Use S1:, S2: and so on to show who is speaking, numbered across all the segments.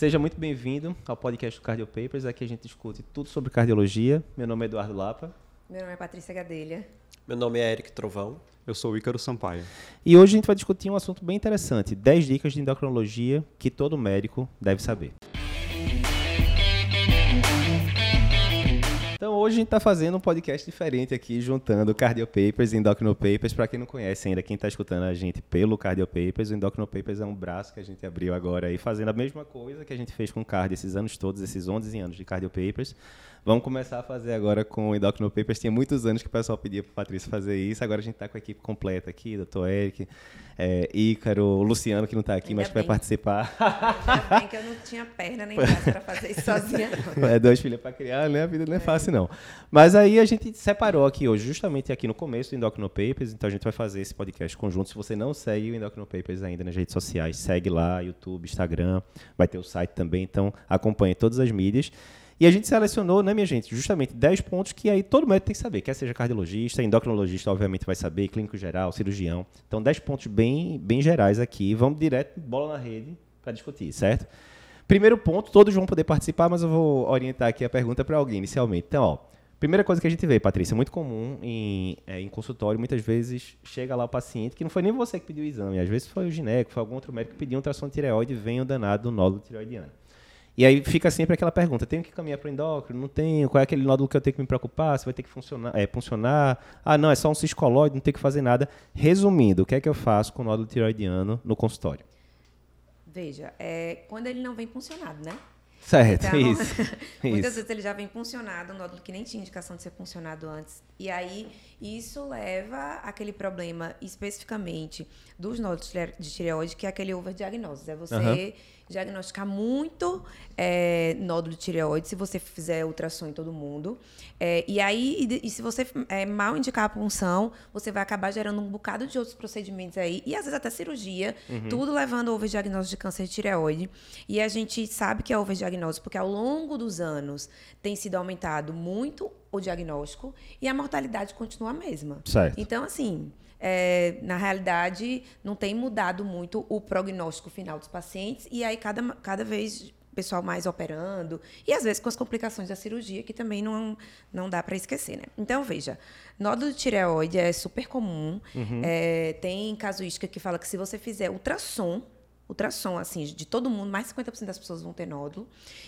S1: Seja muito bem-vindo ao podcast do Cardio Papers. Aqui a gente discute tudo sobre cardiologia. Meu nome é Eduardo Lapa.
S2: Meu nome é Patrícia Gadelha.
S3: Meu nome é Eric Trovão.
S4: Eu sou o Ícaro Sampaio.
S1: E hoje a gente vai discutir um assunto bem interessante: 10 dicas de endocrinologia que todo médico deve saber. Hoje a gente está fazendo um podcast diferente aqui, juntando Cardio Papers e Endocrino Papers. Para quem não conhece ainda, quem está escutando a gente pelo Cardio Papers, o Endocrino Papers é um braço que a gente abriu agora aí, fazendo a mesma coisa que a gente fez com o Cardio esses anos todos, esses 11 anos de Cardio Papers. Vamos começar a fazer agora com o Endocrino Papers. Tinha muitos anos que o pessoal pedia para Patrícia fazer isso. Agora a gente está com a equipe completa aqui, doutor Eric, é, Ícaro, o Luciano, que não está aqui,
S2: Ainda
S1: mas que vai
S2: bem.
S1: participar.
S2: Ainda bem que eu não tinha perna nem braço para fazer isso sozinha.
S1: É, dois filhos para criar, né? A vida não é fácil, não. Mas aí a gente separou aqui hoje, justamente aqui no começo do Endocrino Papers. Então a gente vai fazer esse podcast conjunto. Se você não segue o Endocrino Papers ainda nas redes sociais, segue lá, YouTube, Instagram, vai ter o site também. Então acompanhe todas as mídias. E a gente selecionou, né, minha gente, justamente 10 pontos que aí todo médico tem que saber. Quer seja cardiologista, endocrinologista, obviamente vai saber, clínico geral, cirurgião. Então 10 pontos bem, bem gerais aqui. Vamos direto, bola na rede, para discutir, certo? Primeiro ponto, todos vão poder participar, mas eu vou orientar aqui a pergunta para alguém inicialmente. Então, ó, primeira coisa que a gente vê, Patrícia, muito comum em, é, em consultório, muitas vezes chega lá o paciente, que não foi nem você que pediu o exame, às vezes foi o gineco, foi algum outro médico que pediu um ultrassom de tireoide vem o danado do nódulo tireoidiano. E aí fica sempre aquela pergunta: tenho que caminhar para o endócrino? Não tenho? Qual é aquele nódulo que eu tenho que me preocupar? Se vai ter que funcionar? É, funcionar? Ah, não, é só um ciscolóide, não tem que fazer nada. Resumindo, o que é que eu faço com o nódulo tireoidiano no consultório?
S2: Veja, é, quando ele não vem funcionado, né?
S1: Certo,
S2: Então,
S1: isso.
S2: Muitas
S1: isso.
S2: vezes ele já vem funcionado, um nódulo que nem tinha indicação de ser funcionado antes. E aí, isso leva àquele problema especificamente dos nódulos de tireoide, que é aquele overdiagnose. É você
S1: Aham.
S2: diagnosticar muito é, nódulo de tireoide se você fizer ultrassom em todo mundo. É, e aí, e, e se você é, mal indicar a punção, você vai acabar gerando um bocado de outros procedimentos aí, e às vezes até cirurgia, tudo levando ao overdiagnose de câncer de tireoide. E a gente sabe que é overdiagnose porque ao longo dos anos tem sido aumentado muito o diagnóstico e a mortalidade continua a mesma.
S1: Certo.
S2: Então, assim, é, na realidade, não tem mudado muito o prognóstico final dos pacientes, e aí cada, cada vez o pessoal mais operando, e às vezes com as complicações da cirurgia, que também não, não dá para esquecer, né? Então, veja, nódulo de tireoide é super comum, é, tem casuística que fala que se você fizer ultrassom, ultrassom, assim, de todo mundo, mais de 50% das pessoas vão ter nódulo.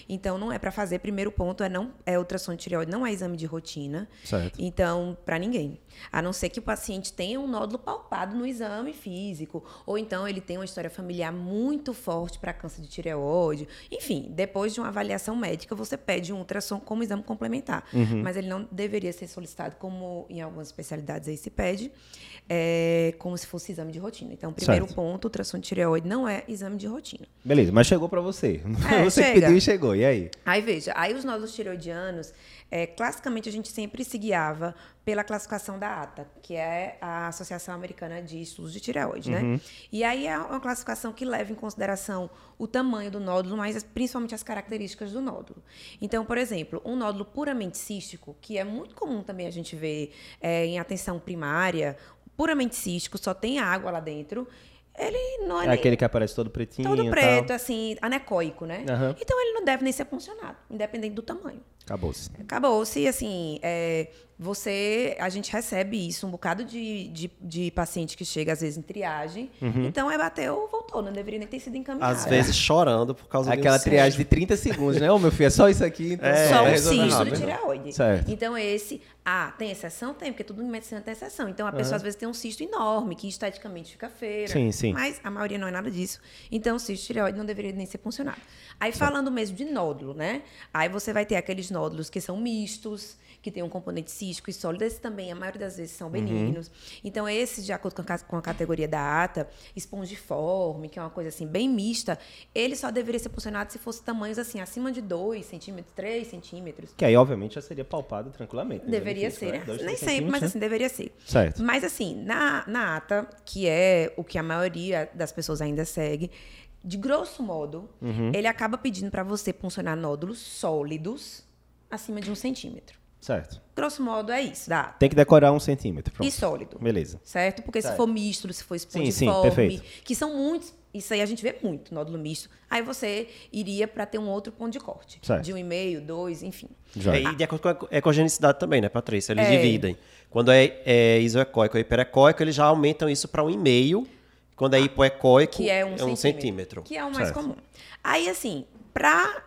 S2: Então, não é para fazer. Primeiro ponto é não é ultrassom de tireoide, não é exame de rotina.
S1: Certo.
S2: Então, para ninguém. A não ser que o paciente tenha um nódulo palpado no exame físico, ou então ele tenha uma história familiar muito forte para câncer de tireoide. Enfim, depois de uma avaliação médica, você pede um ultrassom como exame complementar. Mas ele não deveria ser solicitado como em algumas especialidades aí se pede, é, como se fosse exame de rotina. Então, primeiro
S1: Certo.
S2: ponto, ultrassom de tireoide não é exame de rotina.
S1: Beleza, mas chegou para você.
S2: É,
S1: você
S2: chega.
S1: pediu e chegou. E aí?
S2: Aí veja, aí os nódulos tireoidianos, é, classicamente a gente sempre se guiava pela classificação da ATA, que é a Associação Americana de Estudos de Tireoide, né? E aí é uma classificação que leva em consideração o tamanho do nódulo, mas as- principalmente as características do nódulo. Então, por exemplo, um nódulo puramente cístico, que é muito comum também a gente ver é, em atenção primária, puramente cístico, só tem água lá dentro, ele não é,
S1: É aquele que aparece todo pretinho
S2: todo preto,
S1: tal.
S2: assim, anecoico, né?
S1: Aham.
S2: Então ele não deve nem ser puncionado, independente do tamanho.
S1: Acabou-se.
S2: Acabou-se, assim, é, você, a gente recebe isso, um bocado de, de, de paciente que chega, às vezes, em triagem.
S1: Uhum.
S2: Então, é bateu, voltou, não deveria nem ter sido encaminhado.
S3: Às vezes chorando por causa
S1: Aquela
S3: de um
S1: triagem de 30 segundos, né? Ô, meu filho, é só isso aqui. Então
S3: É,
S2: Só um cisto de tireoide.
S1: Certo.
S2: Então, esse. Ah, tem exceção? Tem, porque tudo em medicina tem exceção. Então, a pessoa às vezes tem um cisto enorme, que esteticamente fica feia.
S1: Sim, sim.
S2: Mas a maioria não é nada disso. Então, o cisto de tireoide não deveria nem ser funcionado. Aí, falando mesmo de nódulo, né? Aí você vai ter aqueles nódulos que são mistos, que tem um componente cístico e sólido. Esses também, a maioria das vezes, são benignos. Então, esses, de acordo com a, com a categoria da ATA, espongiforme, que é uma coisa assim, bem mista, ele só deveria ser funcionado se fosse tamanhos assim, acima de 2 centímetros, 3 centímetros.
S1: Que aí, obviamente, já seria palpado tranquilamente. né?
S2: Deveria ser,
S1: né?
S2: né?
S1: Dois,
S2: Nem sempre, mas assim, deveria ser.
S1: né? Certo.
S2: Mas assim, na, na ata, que é o que a maioria das pessoas ainda segue, de grosso modo,
S1: Uhum.
S2: ele acaba pedindo para você puncionar nódulos sólidos acima de um centímetro.
S1: Certo.
S2: Grosso modo é isso, dá.
S1: Tem que decorar um centímetro. Pronto.
S2: E sólido.
S1: Beleza.
S2: Certo? Porque
S1: Certo.
S2: se for misto, se for
S1: Sim, sim,
S2: espongiforme,
S1: perfeito.
S2: que são muitos Isso aí a gente vê muito, nódulo misto. Aí você iria para ter um outro ponto de corte.
S1: Certo.
S2: De um e meio, dois, enfim.
S1: Já.
S3: É, e de acordo com a ecogenicidade também, né, Patrícia? Eles
S2: É.
S3: dividem. Quando é, é isoecóico ou hiperecóico, eles já aumentam isso para um e meio. Quando é hipoecóico,
S2: que é um, centímetro,
S3: centímetro.
S2: Que é o mais
S1: Certo.
S2: comum. Aí, assim, para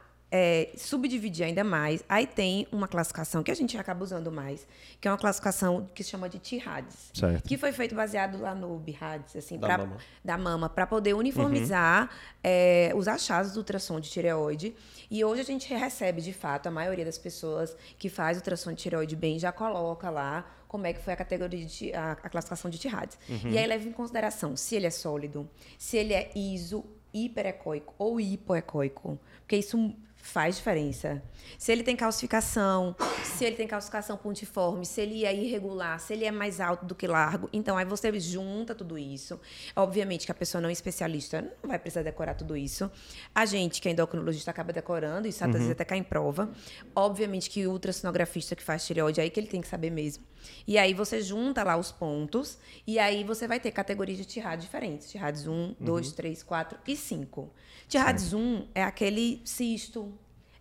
S2: subdividir ainda mais, aí tem uma classificação que a gente acaba usando mais, que é uma classificação que se chama de TIRADS.
S1: Certo.
S2: Que foi feito baseado lá no BIRADS, assim,
S3: Da
S2: pra-
S3: mama.
S2: da mama, para poder uniformizar é, os achados do ultrassom de tireoide. E hoje a gente recebe, de fato, a maioria das pessoas que faz ultrassom de tireoide bem já coloca lá como é que foi a categoria de a, a classificação de TIRADS. E aí leva em consideração se ele é sólido, se ele é iso, hiperecóico ou hipoecóico, porque isso faz diferença. Se ele tem calcificação, se ele tem calcificação pontiforme, se ele é irregular, se ele é mais alto do que largo. Então, aí você junta tudo isso. Obviamente que a pessoa não é especialista não vai precisar decorar tudo isso. A gente, que é endocrinologista, acaba decorando, isso às vezes até cai em prova. Obviamente que o ultrassonografista que faz tireoide, aí que ele tem que saber mesmo. E aí você junta lá os pontos, e aí você vai ter categorias de TIRAD diferentes. TIRADS 1, 2, 3, 4 e 5. TIRADS 1 é aquele cisto,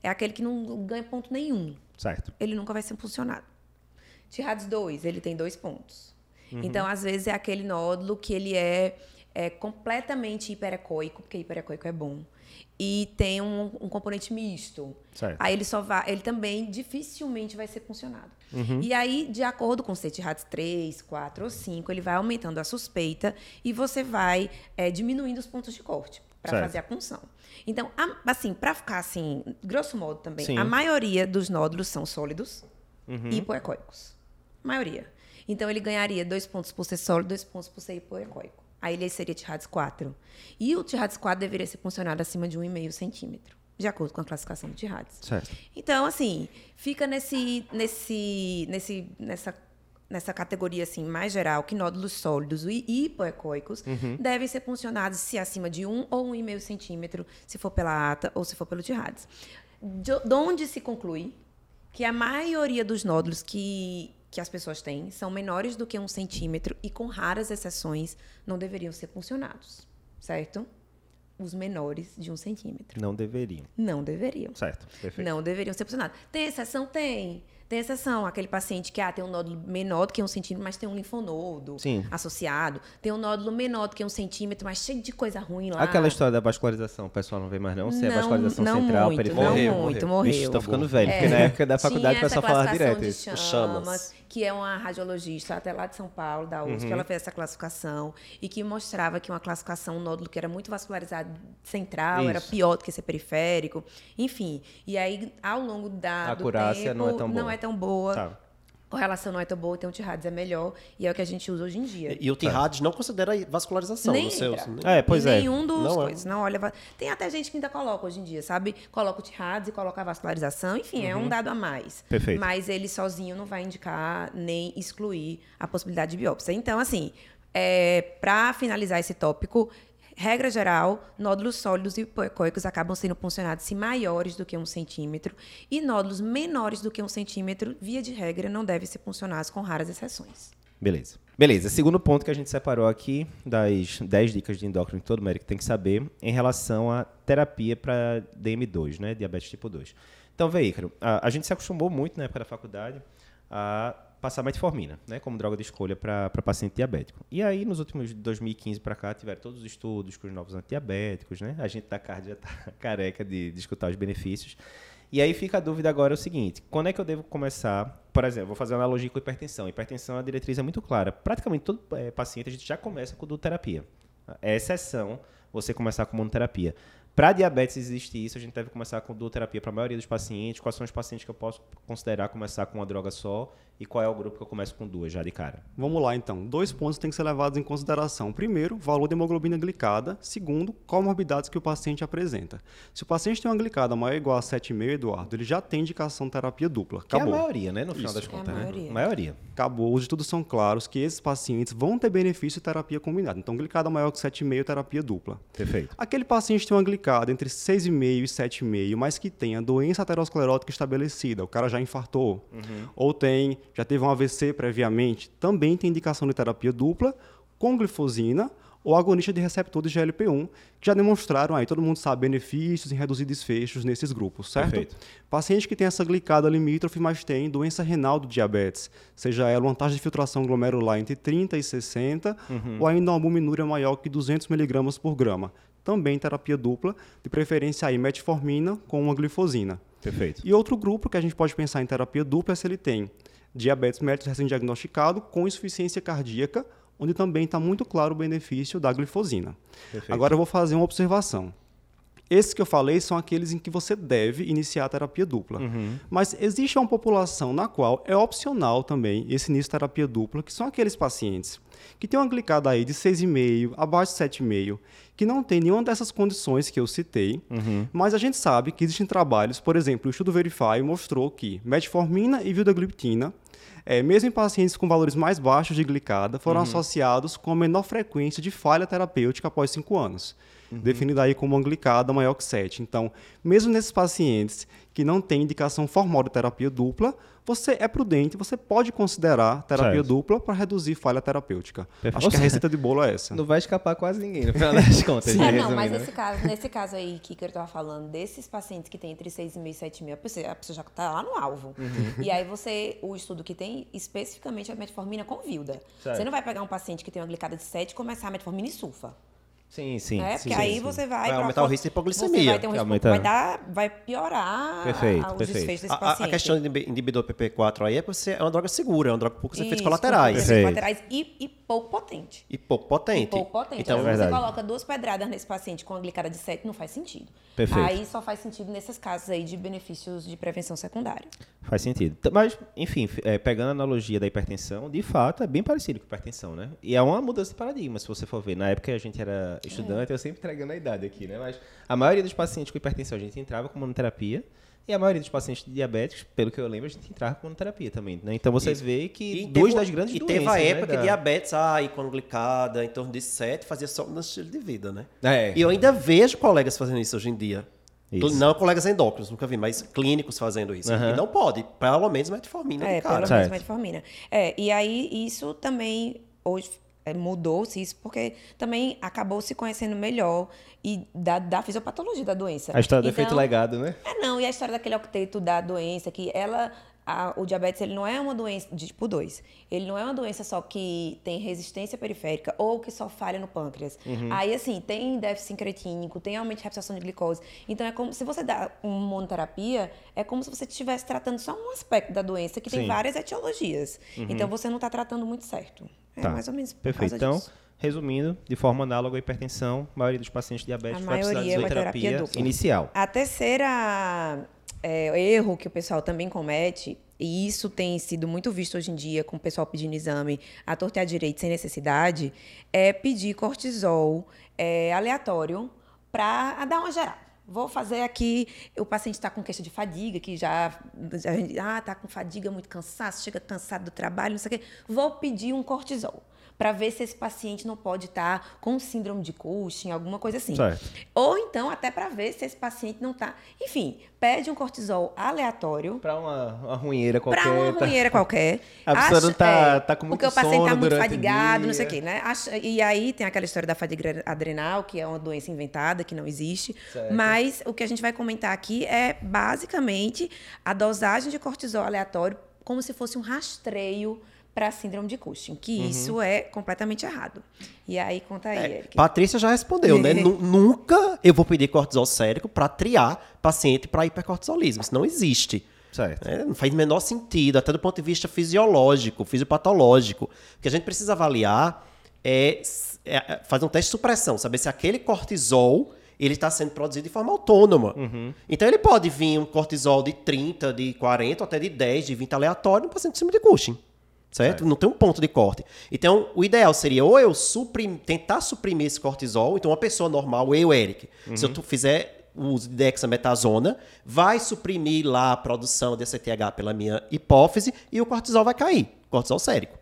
S2: é aquele que não ganha ponto nenhum.
S1: Certo.
S2: Ele nunca vai ser funcionado. TIRADS 2, ele tem dois pontos. Então, às vezes, é aquele nódulo que ele é, é completamente hiperecóico, porque hiperecóico é bom. E tem um, um componente misto.
S1: Certo.
S2: Aí ele só vai, ele também dificilmente vai ser funcionado. E aí, de acordo com o CETIRADS 3, 4 ou 5, ele vai aumentando a suspeita e você vai é, diminuindo os pontos de corte para fazer a punção. Então, a- assim, para ficar assim, grosso modo também,
S1: Sim.
S2: a maioria dos nódulos são sólidos e hipoecóicos. Maioria. Então, ele ganharia dois pontos por ser sólido, dois pontos por ser hipoecóico. Aí ele seria TIRADS 4. E o TIRADS 4 deveria ser funcionado acima de 1,5 centímetro, de acordo com a classificação do TIRADS.
S1: Certo.
S2: Então, assim, fica nesse, nesse, nesse, nessa, nessa categoria assim mais geral que nódulos sólidos e hipoecóicos devem ser funcionados se acima de 1 ou 1,5 centímetro, se for pela ata ou se for pelo TIRADS. De onde se conclui que a maioria dos nódulos que, que as pessoas têm são menores do que um centímetro e, com raras exceções, não deveriam ser funcionados, certo? Os menores de um centímetro.
S1: Não deveriam.
S2: Não deveriam.
S1: Certo. Perfeito.
S2: Não deveriam ser funcionados. Tem exceção? Tem. Tem exceção. Aquele paciente que ah, tem um nódulo menor do que um centímetro, mas tem um linfonodo
S1: Sim.
S2: associado. Tem um nódulo menor do que um centímetro, mas cheio de coisa ruim lá.
S1: Aquela história da vascularização, o pessoal não vê mais não? Se é
S2: Não,
S1: vascularização
S2: não
S1: central,
S2: muito,
S1: periférica.
S2: Não
S3: Morreu,
S2: muito,
S3: morreu.
S1: Vixe, tô ficando velho, porque na época da faculdade o pessoal falava direto isso.
S2: chamas,
S3: Chamas.
S2: que é uma radiologista até lá de São Paulo, da USP,
S1: Uhum.
S2: ela fez essa classificação e que mostrava que uma classificação, um nódulo que era muito vascularizado central, era
S1: Isso.
S2: pior do que esse periférico. Enfim, e aí ao longo da,
S1: A
S2: do tempo,
S1: não é tão boa.
S2: Não é tão boa.
S1: Tá.
S2: Correlação não é tão boa, então o TIRADS é melhor e é o que a gente usa hoje em dia.
S3: E o TIRADS não considera vascularização
S2: Nem entra.
S3: né?
S1: É, pois
S2: em
S1: é.
S2: nenhum dos
S3: Não é.
S2: coisas. Não olha. Tem até gente que ainda coloca hoje em dia, sabe? Coloca o TIRADS e coloca a vascularização. Enfim, é um dado a mais.
S1: Uhum. Perfeito.
S2: Mas ele sozinho não vai indicar nem excluir a possibilidade de biópsia. Então, assim, para finalizar esse tópico, regra geral, nódulos sólidos e hipoecóicos acabam sendo funcionados se maiores do que um centímetro e nódulos menores do que um centímetro, via de regra, não devem ser funcionados com raras exceções.
S1: Beleza. Beleza. Segundo ponto que a gente separou aqui das 10 dicas de endócrino que todo médico tem que saber em relação à terapia para DM2, né? Diabetes tipo 2. Então, vê, Ícaro, a, a gente se acostumou muito na época da faculdade a passar metformina, né, como droga de escolha para paciente diabético. E aí, nos últimos de 2015 para cá, tiveram todos os estudos com os novos antidiabéticos, né? A gente da CARD já está careca de, de escutar os benefícios. E aí fica a dúvida agora é o seguinte: quando é que eu devo começar? Por exemplo, vou fazer uma analogia com hipertensão. Hipertensão, a diretriz é muito clara. Praticamente todo eh, paciente a gente já começa com doterapia. É exceção você começar com monoterapia. Para diabetes existe isso, a gente deve começar com duoterapia para a maioria dos pacientes. Quais são os pacientes que eu posso considerar começar com uma droga só e qual é o grupo que eu começo com duas já de cara?
S4: Vamos lá, então. Dois pontos têm que ser levados em consideração. Primeiro, valor de hemoglobina glicada. Segundo, comorbidades que o paciente apresenta. Se o paciente tem uma glicada maior ou igual a 7,5, Eduardo, ele já tem indicação de terapia dupla.
S1: Que é a
S4: Acabou.
S1: maioria, né? No final
S4: Isso.
S1: das
S2: É a
S1: contas, né?
S2: maioria.
S1: Maioria.
S4: Acabou. Os estudos são claros que esses pacientes vão ter benefício de terapia combinada. Então, glicada maior que 7,5, terapia dupla.
S1: Perfeito.
S4: Aquele paciente tem uma glicada entre 6,5 e 7,5, mas que tem a doença aterosclerótica estabelecida, o cara já infartou, ou tem, já teve um AVC previamente, também tem indicação de terapia dupla com glifosina ou agonista de receptor de GLP-1, que já demonstraram aí, todo mundo sabe, benefícios em reduzir desfechos nesses grupos, certo?
S1: Perfeito.
S4: Paciente que tem essa glicada limítrofe, mas tem doença renal do diabetes, seja ela uma taxa de filtração glomerular entre 30 e 60, ou ainda uma albuminúria maior que 200 mg por grama. Também terapia dupla, de preferência aí metformina com uma glifosina.
S1: Perfeito.
S4: E outro grupo que a gente pode pensar em terapia dupla é se ele tem diabetes mellitus recém-diagnosticado com insuficiência cardíaca, onde também está muito claro o benefício da glifosina.
S1: Perfeito.
S4: Agora eu vou fazer uma observação. Esses que eu falei são aqueles em que você deve iniciar a terapia dupla. Mas existe uma população na qual é opcional também esse início de terapia dupla, que são aqueles pacientes que têm uma glicada aí de 6,5, abaixo de 7,5, que não tem nenhuma dessas condições que eu citei, mas a gente sabe que existem trabalhos, por exemplo, o estudo Verify mostrou que metformina e vildagliptina, eh, mesmo em pacientes com valores mais baixos de glicada, foram associados com a menor frequência de falha terapêutica após 5 anos definida aí como uma glicada maior que 7. Então, mesmo nesses pacientes que não têm indicação formal de terapia dupla, você é prudente, você pode considerar terapia
S1: Certo.
S4: dupla para reduzir falha terapêutica.
S1: Perfeito.
S4: Acho que a receita de bolo é essa.
S1: Não vai escapar quase ninguém, no final das contas. né?
S2: É, não, mas nesse caso, nesse caso aí que eu estava falando, desses pacientes que têm entre 6,5 e 7 mil, a pessoa, a pessoa já está lá no alvo.
S1: Uhum.
S2: E aí você, o estudo que tem especificamente a metformina com vilda.
S1: Certo.
S2: Você não vai pegar um paciente que tem uma glicada de 7 e começar a metformina e sulfa.
S1: Sim, sim.
S2: né?
S1: sim,
S2: Porque
S1: sim,
S2: aí
S1: sim.
S2: você vai...
S3: Vai aumentar o risco de hipoglicemia.
S2: Você vai ter um risco,
S1: aumenta-
S2: vai, dar, vai piorar
S1: Perfeito,
S2: a- os
S1: perfeito.
S2: desfechos desse
S3: A, a-
S2: paciente.
S3: a questão de inib- inibidor PP4 aí é porque você- é uma droga segura, é uma droga com poucos efeitos colaterais.
S2: efeitos colaterais e, e pouco potente.
S3: E pouco potente.
S2: E pouco potente.
S3: Então,
S2: Então,
S1: É
S2: você coloca duas pedradas nesse paciente com a glicada de 7, não faz sentido.
S1: Perfeito.
S2: Aí só faz sentido nesses casos aí de benefícios de prevenção secundária.
S1: Faz sentido. Mas, enfim, é, pegando a analogia da hipertensão, de fato é bem parecido com a hipertensão, né? E é uma mudança de paradigma, se você for ver. Na época a gente era estudante, eu sempre entregando a idade aqui, né? Mas a maioria dos pacientes com hipertensão a gente entrava com monoterapia. E a maioria dos pacientes diabéticos, pelo que eu lembro, a gente entrava com monoterapia também, né? Então vocês veem que
S3: E
S1: duas
S3: teve-
S1: das grandes
S3: E
S1: doenças,
S3: teve a
S1: né,
S3: época
S1: da-
S3: que diabetes, ah, e com glicada, em torno de 7, fazia só no estilo de vida, né?
S1: É.
S3: E eu ainda vejo colegas fazendo isso hoje em dia.
S1: Isso.
S3: Não colegas endócrinos, nunca vi, mas clínicos fazendo isso.
S1: Aham.
S3: E não pode, pelo menos metformina
S2: É, pelo
S1: Certo.
S2: menos metformina. É, e aí isso também hoje é, mudou-se isso porque também acabou se conhecendo melhor e da, da fisiopatologia da doença.
S1: A história do efeito
S2: Então,
S1: legado, né?
S2: É, não, e a história daquele octeto da doença, que ela. a- o diabetes ele não é uma doença de tipo 2. Ele não é uma doença só que tem resistência periférica ou que só falha no pâncreas.
S1: Uhum.
S2: Aí, assim, tem déficit creatínico, tem aumento de reabsorção de glicose. Então, é como se você dá uma monoterapia, é como se você estivesse tratando só um aspecto da doença que
S1: Sim.
S2: tem várias etiologias. Então, você não está tratando muito certo. É
S1: Tá.
S2: mais ou menos
S1: Perfeito. Então,
S2: disso.
S1: resumindo, de forma análoga à hipertensão, a maioria dos pacientes diabéticos
S2: A
S1: vai precisar de
S2: terapia
S1: inicial.
S2: A terceira é, erro que o pessoal também comete, e isso tem sido muito visto hoje em dia com o pessoal pedindo exame à torta e à direita sem necessidade, é pedir cortisol é, aleatório para dar uma geral. Vou fazer aqui, o paciente está com queixa de fadiga, que já, já ah, está com fadiga, muito cansaço, chega cansado do trabalho, não sei o quê. Vou pedir um cortisol para ver se esse paciente não pode estar com síndrome de Cushing, alguma coisa assim.
S1: Certo.
S2: Ou então até para ver se esse paciente não está. Enfim, pede um cortisol aleatório
S1: Para uma, uma runheira qualquer.
S2: para uma
S1: tá-
S2: runheira qualquer.
S1: A pessoa não tá- tá com
S2: Porque
S1: muito
S2: o paciente está muito fadigado, não sei o quê, né? Acha- E aí tem aquela história da fadiga adrenal, que é uma doença inventada, que não existe.
S1: Certo.
S2: Mas o que a gente vai comentar aqui é basicamente a dosagem de cortisol aleatório como se fosse um rastreio para síndrome de Cushing, que
S1: Uhum.
S2: isso é completamente errado. E aí, conta aí,
S3: É,
S2: Eric.
S3: Patrícia já respondeu, né? Nu- Nunca eu vou pedir cortisol sérico para triar paciente para hipercortisolismo. Isso não existe.
S1: Certo.
S3: É, não faz o menor sentido, até do ponto de vista fisiológico, fisiopatológico. O que a gente precisa avaliar é, é, é fazer um teste de supressão, saber se aquele cortisol ele está sendo produzido de forma autônoma. Então ele pode vir um cortisol de 30, de 40, ou até de 10, de 20 aleatório no paciente com síndrome de Cushing. Certo? Não tem um ponto de corte. Então, o ideal seria ou eu suprim- tentar suprimir esse cortisol, então uma pessoa normal, eu, Eric, se eu tu- fizer o uso de dexametasona, vai suprimir lá a produção de ACTH pela minha hipófise e o cortisol vai cair, cortisol sérico,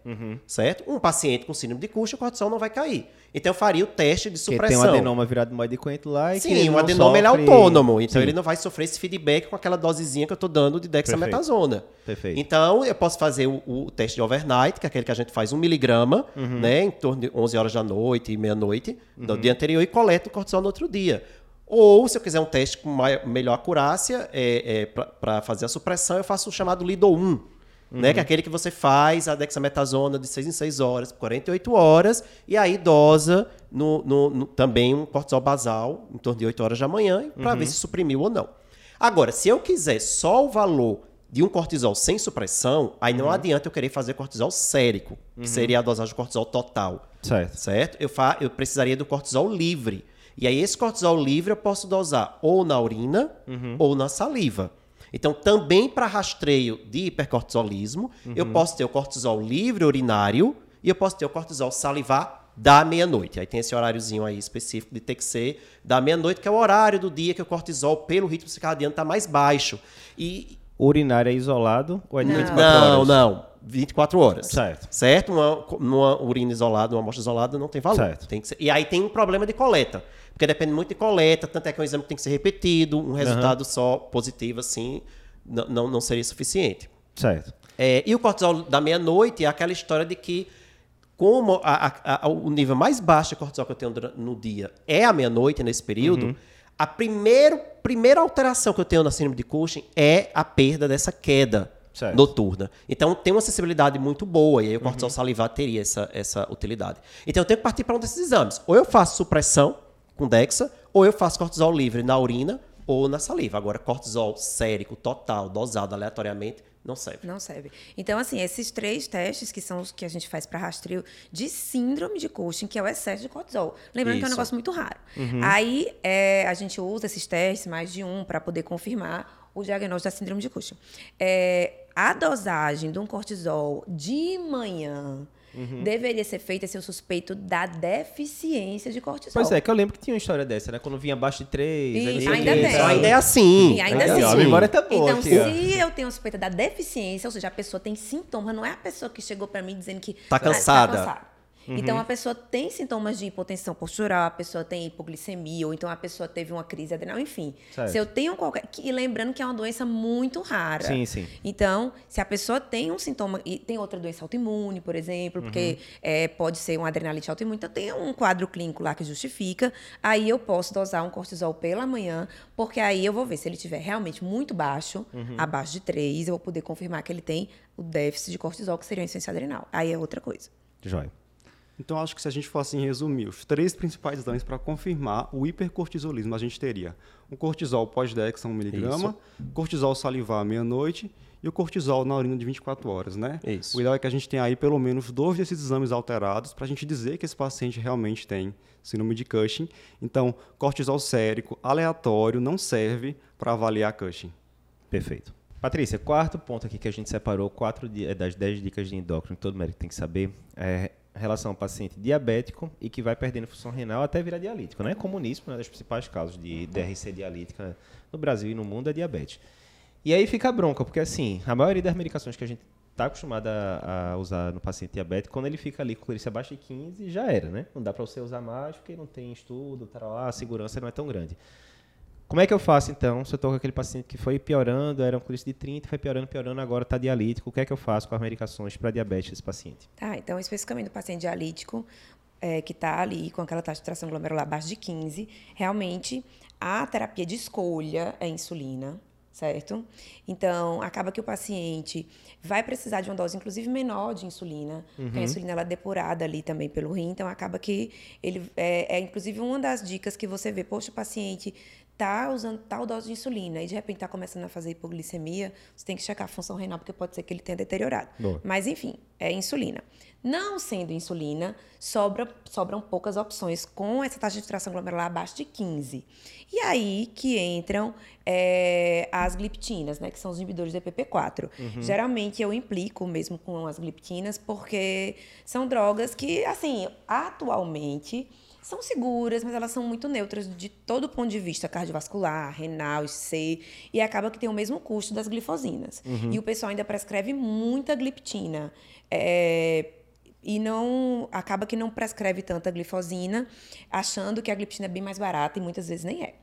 S3: certo? Um paciente com síndrome de Cushing, o cortisol não vai cair. Então eu faria o teste de supressão.
S1: tem um adenoma virado moede coentro lá e que
S3: Sim, o
S1: não
S3: adenoma ele é
S1: sofre-
S3: autônomo, então
S1: Sim.
S3: ele não vai sofrer esse feedback com aquela dosezinha que eu estou dando de dexametasona.
S1: Perfeito.
S3: Então, eu posso fazer o, o teste de overnight, que é aquele que a gente faz um miligrama,
S1: Uhum.
S3: né, em torno de 11 horas da noite e meia-noite do dia anterior e coleta o cortisol no outro dia. Ou, se eu quiser um teste com mai- melhor acurácia, é, para fazer a supressão, eu faço o chamado LIDO-1, né,
S1: Uhum.
S3: que é aquele que você faz a dexametasona de 6 em 6 horas, por 48 horas, e aí dosa no, no- no- também um cortisol basal, em torno de 8 horas da manhã, para
S1: Uhum.
S3: ver se suprimiu ou não. Agora, se eu quiser só o valor de um cortisol sem supressão, aí
S1: Uhum.
S3: não adianta eu querer fazer cortisol sérico, que seria a dosagem de cortisol total.
S1: Certo.
S3: Certo? Eu, fa eu precisaria do cortisol livre. E aí, esse cortisol livre eu posso dosar ou na urina
S1: Uhum.
S3: ou na saliva. Então, também para rastreio de hipercortisolismo, eu
S1: Uhum.
S3: posso ter o cortisol livre urinário e eu posso ter o cortisol salivar da meia-noite. Aí tem esse horáriozinho aí específico de ter que ser da meia-noite, que é o horário do dia que o cortisol, pelo ritmo circadiano, está mais baixo. E,
S1: O urinário é isolado ou é de
S2: Não.
S1: 24
S3: não,
S1: horas?
S3: não. 24 horas.
S1: Certo.
S3: Certo? Uma, numa urina isolada, uma amostra isolada, não tem valor.
S1: Certo.
S3: Tem que ser- e aí tem um problema de coleta. Porque depende muito de coleta, tanto é que é um exame que tem que ser repetido, um resultado só positivo, assim, não, não, seria suficiente.
S1: Certo.
S3: É, e o cortisol da meia-noite é aquela história de que, como a- a- a- o nível mais baixo de cortisol que eu tenho no dia é a meia-noite, nesse período,
S1: Uhum.
S3: a primeiro, primeira alteração que eu tenho na síndrome de Cushing é a perda dessa queda
S1: Certo.
S3: noturna. Então, tem uma sensibilidade muito boa, e aí o cortisol
S1: Uhum.
S3: salivar teria essa, essa utilidade. Então, eu tenho que partir para um desses exames. Ou eu faço supressão com Dexa, ou eu faço cortisol livre na urina ou na saliva. Agora, cortisol sérico, total, dosado aleatoriamente, não serve.
S2: Não serve. Então, assim, esses três testes que são os que a gente faz para rastreio de síndrome de Cushing, que é o excesso de cortisol. Lembrando que é um
S3: Isso.
S2: negócio muito raro. Aí, é, a gente usa esses testes, mais de um, para poder confirmar o diagnóstico da síndrome de Cushing. É, a dosagem de um cortisol de manhã deveria ser feita se eu suspeito da deficiência de cortisol.
S1: Pois é, que eu lembro que tinha uma história dessa, né? Quando vinha abaixo de 3, aí não
S2: Isso,
S1: sei o
S2: ainda
S3: ainda é assim.
S2: E ainda
S1: Aí,
S2: assim.
S1: ó, a memória tá boa
S2: Então,
S1: aqui, ó.
S2: se eu tenho suspeita da deficiência, ou seja, a pessoa tem sintoma, não é a pessoa que chegou pra mim dizendo que
S3: Tá
S2: ah,
S3: cansada.
S2: Cansada. Então, a pessoa tem sintomas de hipotensão postural, a pessoa tem hipoglicemia, ou então a pessoa teve uma crise adrenal, enfim.
S1: Certo.
S2: Se eu tenho qualquer. que- E lembrando que é uma doença muito rara.
S1: Sim, sim.
S2: Então, se a pessoa tem um sintoma, e tem outra doença autoimune, por exemplo, porque
S1: Uhum.
S2: é, pode ser uma adrenalite autoimune, então tem um quadro clínico lá que justifica, aí eu posso dosar um cortisol pela manhã, porque aí eu vou ver se ele estiver realmente muito baixo,
S1: Uhum.
S2: abaixo de 3, eu vou poder confirmar que ele tem o déficit de cortisol, que seria a insuficiência adrenal. Aí é outra coisa.
S1: Joia.
S4: Então, acho que se a gente fosse assim, resumir os três principais exames para confirmar o hipercortisolismo, a gente teria um cortisol pós-dex, 1 miligrama, cortisol salivar à meia-noite e o cortisol na urina de 24 horas, né?
S3: Isso.
S4: O ideal é que a gente tenha aí pelo menos dois desses exames alterados para a gente dizer que esse paciente realmente tem síndrome de Cushing. Então, cortisol sérico aleatório não serve para avaliar Cushing.
S1: Perfeito. Patrícia, quarto ponto aqui que a gente separou, quatro eh, das dez dicas de endócrino que todo médico tem que saber, é relação ao paciente diabético e que vai perdendo função renal até virar dialítico, né? Comuníssimo, uma das principais causas de DRC dialítica no Brasil e no mundo é diabetes. E aí fica a bronca, porque assim, a maioria das medicações que a gente está acostumado a, a usar no paciente diabético, quando ele fica ali com clírice abaixo de 15, já era, né? Não dá para você usar mais porque não tem estudo, tá a segurança não é tão grande. Como é que eu faço então? Se eu estou com aquele paciente que foi piorando, era um clírice de 30, foi piorando, piorando, agora está dialítico, o que é que eu faço com as medicações para diabetes desse paciente?
S2: Tá, então, especificamente do paciente dialítico, é, que está ali com aquela taxa de tração glomerular abaixo de 15, realmente a terapia de escolha é insulina, certo? Então, acaba que o paciente vai precisar de uma dose, inclusive, menor de insulina, porque a insulina ela é depurada ali também pelo rim, então acaba que ele é, é, inclusive, uma das dicas que você vê, poxa, o paciente tá usando tal dose de insulina e de repente está começando a fazer hipoglicemia, você tem que checar a função renal, porque pode ser que ele tenha deteriorado. Mas, enfim, é insulina. Não sendo insulina, sobra, sobram poucas opções com essa taxa de tração glomerular abaixo de 15. E aí que entram é, as gliptinas, né, que são os inibidores do EPP4. Geralmente eu implico mesmo com as gliptinas, porque são drogas que, assim, atualmente são seguras, mas elas são muito neutras de todo ponto de vista cardiovascular, renal, C, e acaba que tem o mesmo custo das glifosinas. E o pessoal ainda prescreve muita gliptina. É, e não acaba que não prescreve tanta glifosina, achando que a gliptina é bem mais barata e muitas vezes nem é.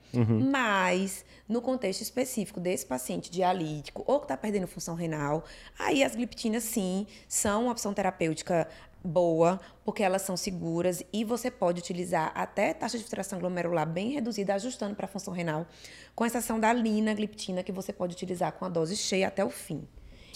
S2: Mas no contexto específico desse paciente dialítico ou que está perdendo função renal, aí as gliptinas sim são uma opção terapêutica boa, porque elas são seguras e você pode utilizar até taxa de filtração glomerular bem reduzida, ajustando para a função renal, com exceção da linagliptina, que você pode utilizar com a dose cheia até o fim.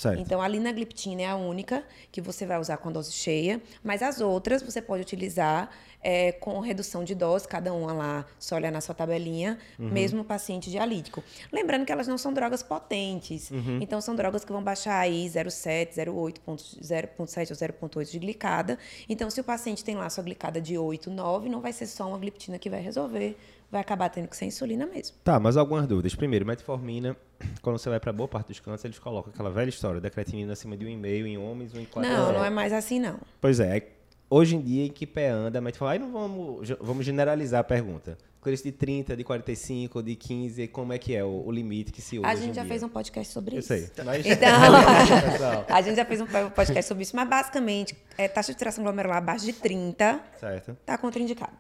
S1: Certo.
S2: Então, a linagliptina é a única que você vai usar com a dose cheia, mas as outras você pode utilizar é, com redução de dose, cada uma lá, só olhar na sua tabelinha, mesmo no paciente dialítico. Lembrando que elas não são drogas potentes, então são drogas que vão baixar aí 0,7, 0,8, ponto- 0,7 ou 0,8 de glicada. Então, se o paciente tem lá sua glicada de 8, 9, não vai ser só uma gliptina que vai resolver, vai acabar tendo que ser insulina mesmo.
S1: Tá, mas algumas dúvidas. Primeiro, metformina, quando você vai para boa parte dos cânceres, eles colocam aquela velha história da creatinina acima de 1,5 em homens, 1,4 em
S2: Não, não é mais assim, não.
S1: Pois é, hoje em dia em que pé anda, a metformina, aí não vamos, vamos generalizar a pergunta. Cores de 30, de 45, de 15, como é que é o, o limite que se usa
S2: A gente já
S1: dia?
S2: fez um podcast sobre
S1: Eu
S2: isso.
S1: sei, mas...
S2: Então, a gente já fez um podcast sobre isso, mas basicamente, é, taxa de filtração glomerular abaixo de 30
S1: Certo,
S2: tá contraindicado.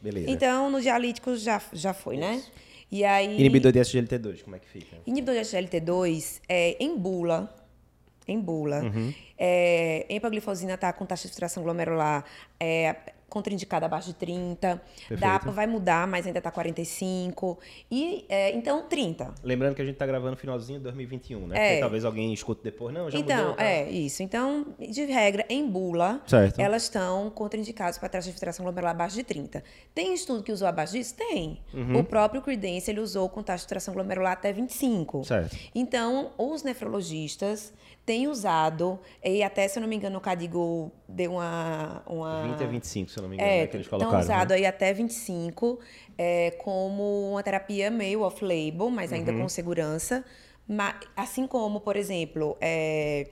S1: beleza.
S2: Então, no dialítico já, já foi, né? E aí.
S1: Inibidor de SGLT2, como é que fica?
S2: Inibidor de SGLT2 é em bula. Em bula.
S1: Uhum.
S2: É, empaglifosina está com taxa de filtração glomerular é, contraindicada abaixo de 30.
S1: Perfeito.
S2: DAPA vai mudar, mas ainda está 45. E, é, então, 30.
S1: Lembrando que a gente tá gravando no finalzinho de 2021, né?
S2: É.
S1: Porque talvez alguém escute depois, não, já
S2: então,
S1: mudou. tá?
S2: é isso. Então, de regra, em bula,
S1: Certo.
S2: elas estão contraindicadas para taxa de filtração glomerular abaixo de 30. Tem estudo que usou abaixo disso? Tem.
S1: Uhum.
S2: O próprio Credence, ele usou com taxa de filtração glomerular até 25.
S1: Certo.
S2: Então, os nefrologistas têm usado, e até, se eu não me engano, o Cadigo deu uma... uma
S1: 20 a 25, se eu não me engano,
S2: é,
S1: é, que eles colocaram.
S2: usado
S1: né?
S2: aí até 25 é, como uma terapia meio off-label, mas ainda
S1: Uhum.
S2: com segurança. Ma- assim como, por exemplo, é,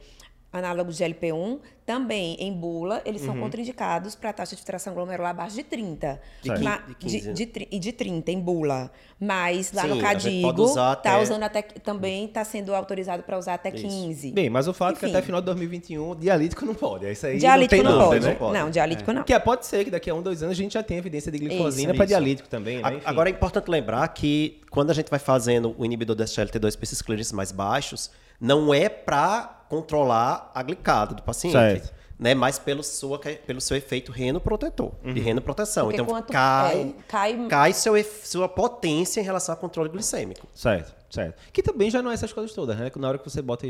S2: análogos de LP1, também em bula, eles
S1: Uhum.
S2: são contraindicados para taxa de filtração glomerular abaixo de 30.
S3: De
S2: Ma-
S3: quin-
S2: de,
S3: de 15,
S2: de tri- e de 30 em bula. Mas lá
S3: Sim,
S2: no
S3: a
S2: Cadigo,
S3: pode usar
S2: tá
S3: até-
S2: usando até, também está sendo autorizado para usar até 15.
S1: Bem, mas o fato é que até final de 2021, dialítico não pode. Isso aí
S2: dialítico
S1: não
S2: não,
S1: tem
S2: pode.
S1: né?
S3: pode.
S2: Não, dialítico não.
S1: Que é, pode ser que daqui a um, dois anos a gente já tenha evidência de glicosina
S2: Isso,
S1: para
S3: isso.
S1: dialítico também, né?
S3: A-. Agora é importante lembrar que quando a gente vai fazendo o inibidor do SGLT2 para esses clearings mais baixos, não é para controlar a glicada do paciente.
S1: Certo.
S3: Né, mas pelo, sua, pelo seu efeito renoprotetor, de renoproteção.
S2: Porque
S3: Então cai,
S2: é, cai-
S3: cai seu, sua potência em relação ao controle glicêmico.
S1: Certo, certo. Que também já não é essas coisas todas, né? Que Na hora que você bota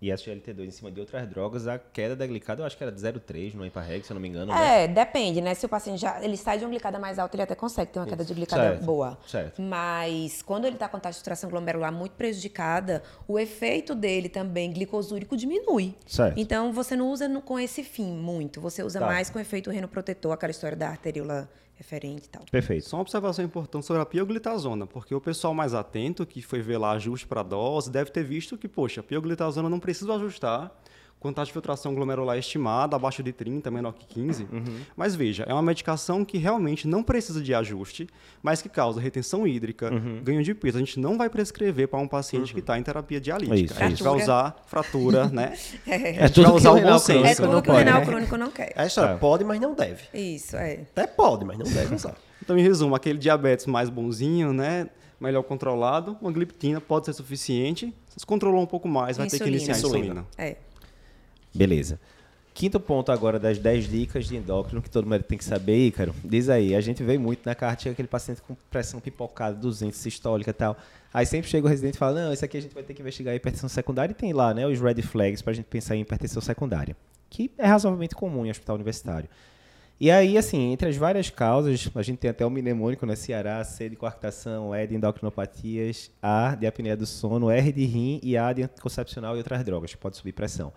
S1: ISGL ISGLT2 em cima de outras drogas, a queda da glicada eu acho que era de 0,3 no Emparreg, se eu não me engano. né?
S2: É, depende, né? Se o paciente já ele sai de uma glicada mais alta, ele até consegue ter uma queda de glicada
S1: Certo,
S2: boa.
S1: certo.
S2: Mas quando ele está com taxa de filtração glomerular muito prejudicada, o efeito dele também glicosúrico diminui.
S1: Certo.
S2: Então você não usa no- com esse fim muito, você usa
S1: Tá.
S2: mais com efeito renoprotetor, aquela história da arteríola referente e tal.
S1: Perfeito.
S4: Só uma observação importante sobre a pioglitazona, porque o pessoal mais atento, que foi ver lá ajuste para dose, deve ter visto que, poxa, a pioglitazona não precisa ajustar taxa de filtração glomerular estimada abaixo de 30, menor que 15. Mas veja, é uma medicação que realmente não precisa de ajuste, mas que causa retenção hídrica, ganho de peso. A gente não vai prescrever para um paciente que está em terapia dialítica.
S1: Isso,
S4: a gente vai usar fratura, né?
S2: É,
S4: A gente vai usar o bom senso.
S2: é tudo
S1: não
S2: que o
S1: pode,
S2: renal
S1: né?
S2: crônico não quer.
S3: É a história,
S1: Tá.
S3: pode, mas não deve.
S2: Isso, é.
S3: Até pode, mas não deve usar.
S4: Então, em resumo, aquele diabetes mais bonzinho, né? Melhor controlado, uma gliptina pode ser suficiente. Se controlou um pouco mais, vai ter que
S2: Insulina.
S4: iniciar a
S3: Insulina.
S4: insulina.
S2: É.
S1: Beleza. Quinto ponto agora das 10 dicas de endócrino que todo mundo tem que saber, Ícaro. Diz aí, a gente vê muito na carta aquele paciente com pressão pipocada, 200, sistólica e tal. Aí sempre chega o residente e fala, não, isso aqui a gente vai ter que investigar a hipertensão secundária e tem lá, né, os red flags pra gente pensar em hipertensão secundária, que é razoavelmente comum em hospital universitário. E aí, assim, entre as várias causas, a gente tem até o mnemônico no Ceará, C de coarctação, E de endocrinopatias, A de apneia do sono, R de rim e A de anticoncepcional e outras drogas, que pode subir pressão.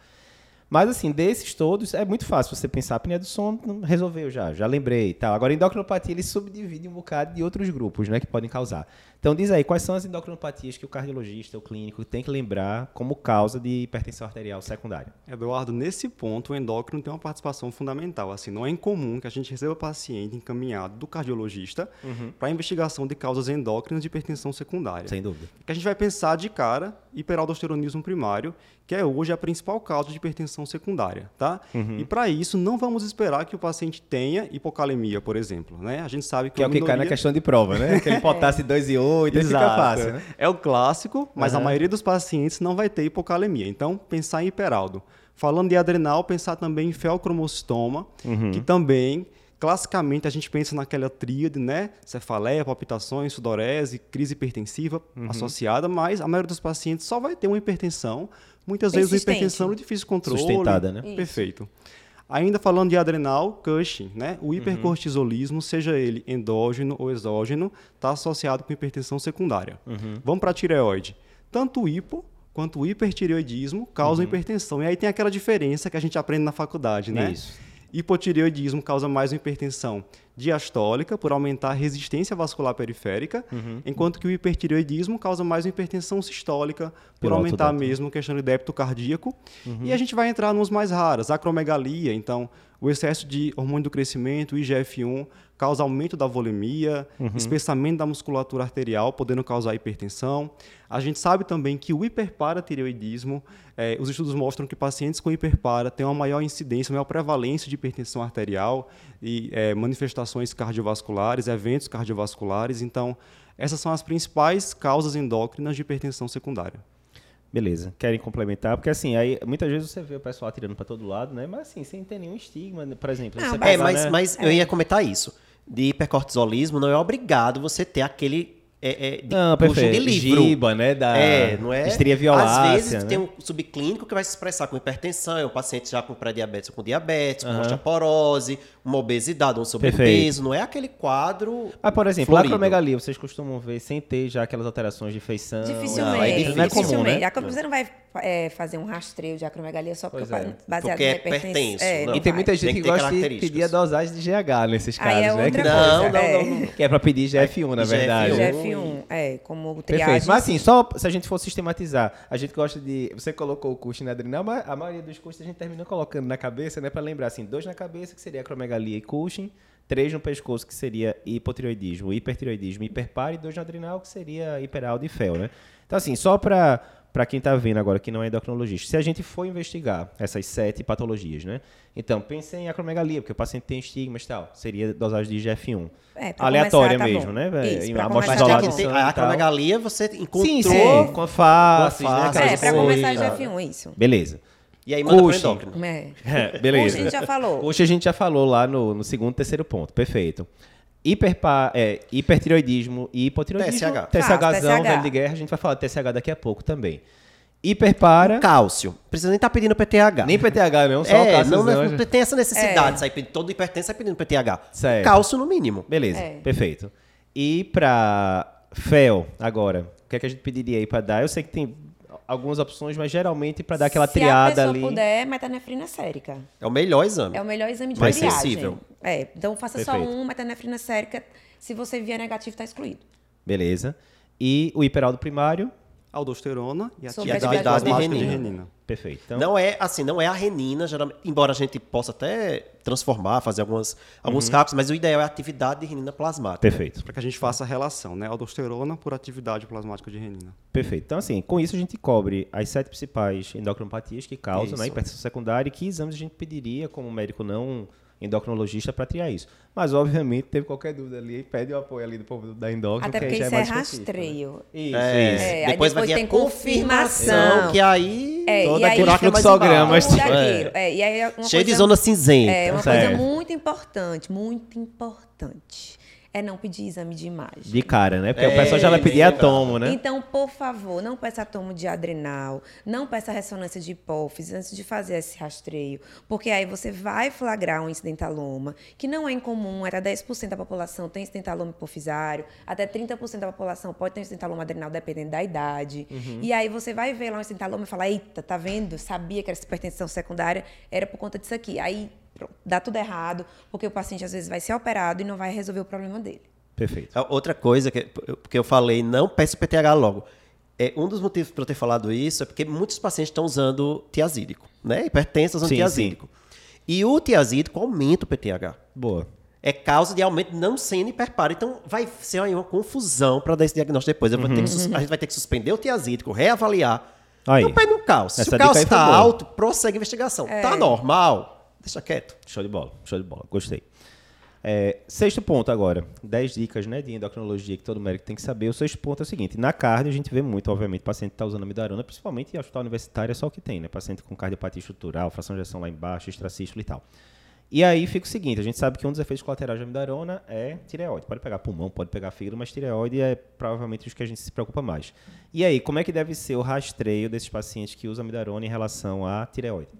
S1: Mas, assim, desses todos, é muito fácil você pensar, apneia do sono, resolveu já, já lembrei e tal. Agora, endocrinopatia, ele subdivide um bocado de outros grupos, né, que podem causar. Então diz aí, quais são as endocrinopatias que o cardiologista, o clínico, tem que lembrar como causa de hipertensão arterial secundária?
S4: Eduardo, nesse ponto o endócrino tem uma participação fundamental. Assim, não é incomum que a gente receba paciente encaminhado do cardiologista uhum. para investigação de causas endócrinas de hipertensão secundária.
S1: Sem dúvida.
S4: Que a gente vai pensar de cara hiperaldosteronismo primário, que é hoje a principal causa de hipertensão secundária, tá? Uhum. E para isso não vamos esperar que o paciente tenha hipocalemia, por exemplo, né? A gente sabe que,
S1: que é o que minoria... cai na questão de prova, né? Que ele potasse 2 e 8 doida, Exato. fica fácil. Né?
S4: É o clássico, mas uhum.
S1: a
S4: maioria dos pacientes não vai ter hipocalemia. Então, pensar em hiperaldo. Falando de adrenal, pensar também em felcromostoma,
S1: uhum.
S4: que também classicamente a gente pensa naquela tríade, né? Cefaleia, palpitações, sudorese, crise hipertensiva
S1: uhum.
S4: associada, mas a maioria dos pacientes só vai ter uma hipertensão, muitas vezes uma hipertensão de difícil controle.
S1: Sustentada, né?
S4: Perfeito. Ainda falando de adrenal, Cushing, né?
S1: Uhum.
S4: O hipercortisolismo, seja ele endógeno ou exógeno, está associado com hipertensão secundária.
S1: Uhum.
S4: Vamos para a tireoide. Tanto o hipo quanto o hipertireoidismo causam hipertensão. E aí tem aquela diferença que a gente aprende na faculdade, né?
S1: Uhum. Isso.
S4: Hipotireoidismo causa mais uma hipertensão diastólica, por aumentar a resistência vascular periférica,
S1: Uhum.
S4: enquanto que o hipertireoidismo causa mais uma hipertensão sistólica, por aumentar mesmo a questão de débito cardíaco.
S1: Uhum.
S4: E a gente vai entrar nos mais raras, acromegalia, então o excesso de hormônio do crescimento, IGF-1, causa aumento da volemia,
S1: Uhum.
S4: espessamento da musculatura arterial, podendo causar hipertensão. A gente sabe também que o hiperparatireoidismo, eh, os estudos mostram que pacientes com hiperpara têm uma maior incidência, maior prevalência de hipertensão arterial e eh, manifestações cardiovasculares, eventos cardiovasculares. Então, essas são as principais causas endócrinas de hipertensão secundária.
S1: Beleza. Querem complementar? Porque assim, aí muitas vezes você vê o pessoal atirando pra todo lado, né? Mas assim, sem ter nenhum estigma, né? por exemplo.
S2: Não,
S1: você
S2: mas-
S3: É,
S1: pegar,
S3: mas,
S1: né?
S3: mas eu ia comentar isso. De hipercortisolismo, não é obrigado você ter aquele. É, é, de
S1: Não, perfeito.
S3: de livro.
S1: Giba, né? Da
S3: é, não é?
S1: estria violácea,
S3: Às vezes
S1: né?
S3: tem um subclínico que vai se expressar com hipertensão, é um paciente já com pré-diabetes ou com diabetes, com osteoporose, uma obesidade, um sobrepeso.
S1: Perfeito.
S3: Não é aquele quadro.
S1: Ah, por exemplo, a
S3: florido.
S1: acromegalia, vocês costumam ver sem ter já aquelas alterações de feição.
S2: Dificilmente.
S3: Não, é difícil.
S1: Não é comum,
S2: dificilmente.
S1: né?
S2: A- Você não vai é, fazer um rastreio de acromegalia só porque,
S1: é.
S2: baseado
S3: Porque
S2: na
S3: é
S2: hipertensão.
S3: hipertenso,
S2: É,
S3: não.
S1: E tem muita gente
S3: Tem
S1: que,
S3: que
S1: gosta de pedir a dosagem de GH nesses casos,
S2: Aí é
S1: né?
S2: outra
S1: Que-
S2: coisa.
S3: Não, não,
S2: é.
S3: não, não.
S1: Que é pra pedir GF1, na
S3: GF1.
S1: verdade. né?
S2: GF1, é, como
S1: Perfeito.
S2: triagem.
S1: Mas assim, só se a gente for sistematizar, a gente gosta de. Você colocou o Cushing na adrenal, mas a maioria dos custos a gente terminou colocando na cabeça, né? Pra lembrar assim, dois na cabeça, que seria acromegalia e Cushing, três no pescoço, que seria hipotireoidismo, hipertireoidismo, hiperpar, e dois no adrenal, que seria hiperaldo e fel, né? Então, assim, só pra. Pra quem tá vendo agora que não é endocrinologista, se a gente for investigar essas sete patologias, né? Então, pensem em acromegalia, porque o paciente tem estigmas e tal. Seria dosagem de IGF-1.
S2: É,
S1: Aleatória
S2: começar, tá
S1: mesmo,
S2: bom.
S1: né? velho?
S2: Isso,
S1: Em amostra
S2: tá
S1: isolada
S3: tem, a acromegalia você encontrou.
S1: Sim, sim, com a face,
S3: Com a
S1: né?
S3: face,
S1: aquelas
S2: É, pra
S1: coisas.
S2: começar
S3: Ah.
S2: GF1, isso.
S1: Beleza.
S3: E aí manda pro endócrino.
S2: É.
S1: É, beleza.
S2: Hoje a gente já falou.
S1: Hoje a gente já falou lá no, no segundo, terceiro ponto. Perfeito. Hiperpa, é, hipertiroidismo e hipotiroidismo.
S3: TSH.
S1: TSHzão,
S2: TSH.
S1: velho de guerra. A gente vai falar de TSH daqui a pouco também. Hiperpara.
S3: Cálcio. Precisa nem estar pedindo PTH.
S1: Nem PTH, não. Só
S3: é,
S1: o
S3: não,
S1: cáliozão.
S3: não tem essa necessidade.
S2: É.
S3: Sai todo hipertenso sai pedindo PTH.
S1: Certo.
S3: Cálcio no mínimo.
S1: Beleza,
S2: É.
S1: perfeito. E pra fel, agora, o que é que a gente pediria aí pra dar? Eu sei que tem algumas opções, mas geralmente pra dar aquela
S2: Se
S1: triada
S2: a pessoa
S1: ali.
S2: puder, metanefrina sérica.
S3: É o melhor exame.
S2: É o melhor exame de
S3: Mais
S2: triagem.
S3: sensível.
S2: É, então faça só
S1: Perfeito.
S2: um, metanefrina sérica. Se você vier negativo, tá excluído.
S1: Beleza. E o hiperaldo primário,
S4: Aldosterona e
S2: Sobre
S4: atividade
S3: de
S4: plasmática de
S3: renina.
S4: renina.
S1: perfeito. Então,
S3: Não é assim, não é a renina, geralmente, embora a gente possa até transformar, fazer algumas, alguns
S1: Uhum.
S3: cálculos, mas o ideal é a atividade de renina plasmática.
S1: perfeito.
S4: Para que a gente faça a relação, né? Aldosterona por atividade plasmática de renina.
S1: Perfeito. Então, assim, com isso a gente cobre as sete principais endocrinopatias que causam
S3: Isso.
S1: né, hipertensão secundária e que exames a gente pediria como médico não endocrinologista para triar isso. Mas, obviamente, teve qualquer dúvida ali, pede o apoio ali do povo da endócrina,
S2: Até
S1: que aí
S2: porque
S1: já
S2: isso
S1: é
S2: é
S1: mais específico, né?
S2: rastreio.
S1: Isso,
S3: É,
S1: isso.
S2: É, aí
S3: depois, vai
S2: depois tem
S3: confirmação, que aí
S2: É,
S1: Todo
S2: e aí,
S3: buraco é.
S2: É, e aí é uma
S3: cheio de
S2: coisa-
S3: zona cinzenta.
S2: É uma
S1: Certo.
S2: coisa muito importante, muito importante. É não pedir exame de imagem.
S1: De cara, né? Porque
S3: É,
S1: o pessoal já vai pedir atomo, né?
S2: Então, por favor, não peça tomo de adrenal, não peça ressonância de hipófise antes de fazer esse rastreio, porque aí você vai flagrar um incidentaloma, que não é incomum, até 10% da população tem incidentaloma hipofisário, até 30% da população pode ter incidentaloma adrenal, dependendo da idade. E aí você vai ver lá um incidentaloma e falar, eita, tá vendo? Sabia que era hipertensão secundária, era por conta disso aqui. Aí dá tudo errado, porque o paciente às vezes vai ser operado e não vai resolver o problema dele.
S1: Perfeito.
S3: A Outra coisa que, porque eu falei, não peça o PTH logo. É, um dos motivos para eu ter falado isso é porque muitos pacientes estão usando tiazídico, né? Hipertensos usando
S1: Sim,
S3: tiazídico. E o tiazídico aumenta o PTH.
S1: Boa.
S3: É causa de aumento não sendo hiperparo. Então vai ser aí uma confusão para dar esse diagnóstico depois. Eu vou ter que a gente vai ter que suspender o tiazídico, reavaliar.
S1: Aí.
S3: Não pede um cálcio. Se o cálcio está alto, prossegue a investigação. Tá normal? Deixa quieto.
S1: Show de bola, show de bola. Gostei. É, sexto ponto agora. 10 dicas né, de endocrinologia que todo médico tem que saber. O sexto ponto é o seguinte. Na cardio a gente vê muito, obviamente, paciente que está usando amidarona, principalmente em hospital universitário é só o que tem, né? Paciente com cardiopatia estrutural, fração de ejeção lá embaixo, extracístole e tal. E aí fica o seguinte, a gente sabe que um dos efeitos colaterais da amidarona é tireoide. Pode pegar pulmão, pode pegar fígado, mas tireoide é provavelmente os que a gente se preocupa mais. E aí, como é que deve ser o rastreio desses pacientes que usam amidarona em relação à tireoide?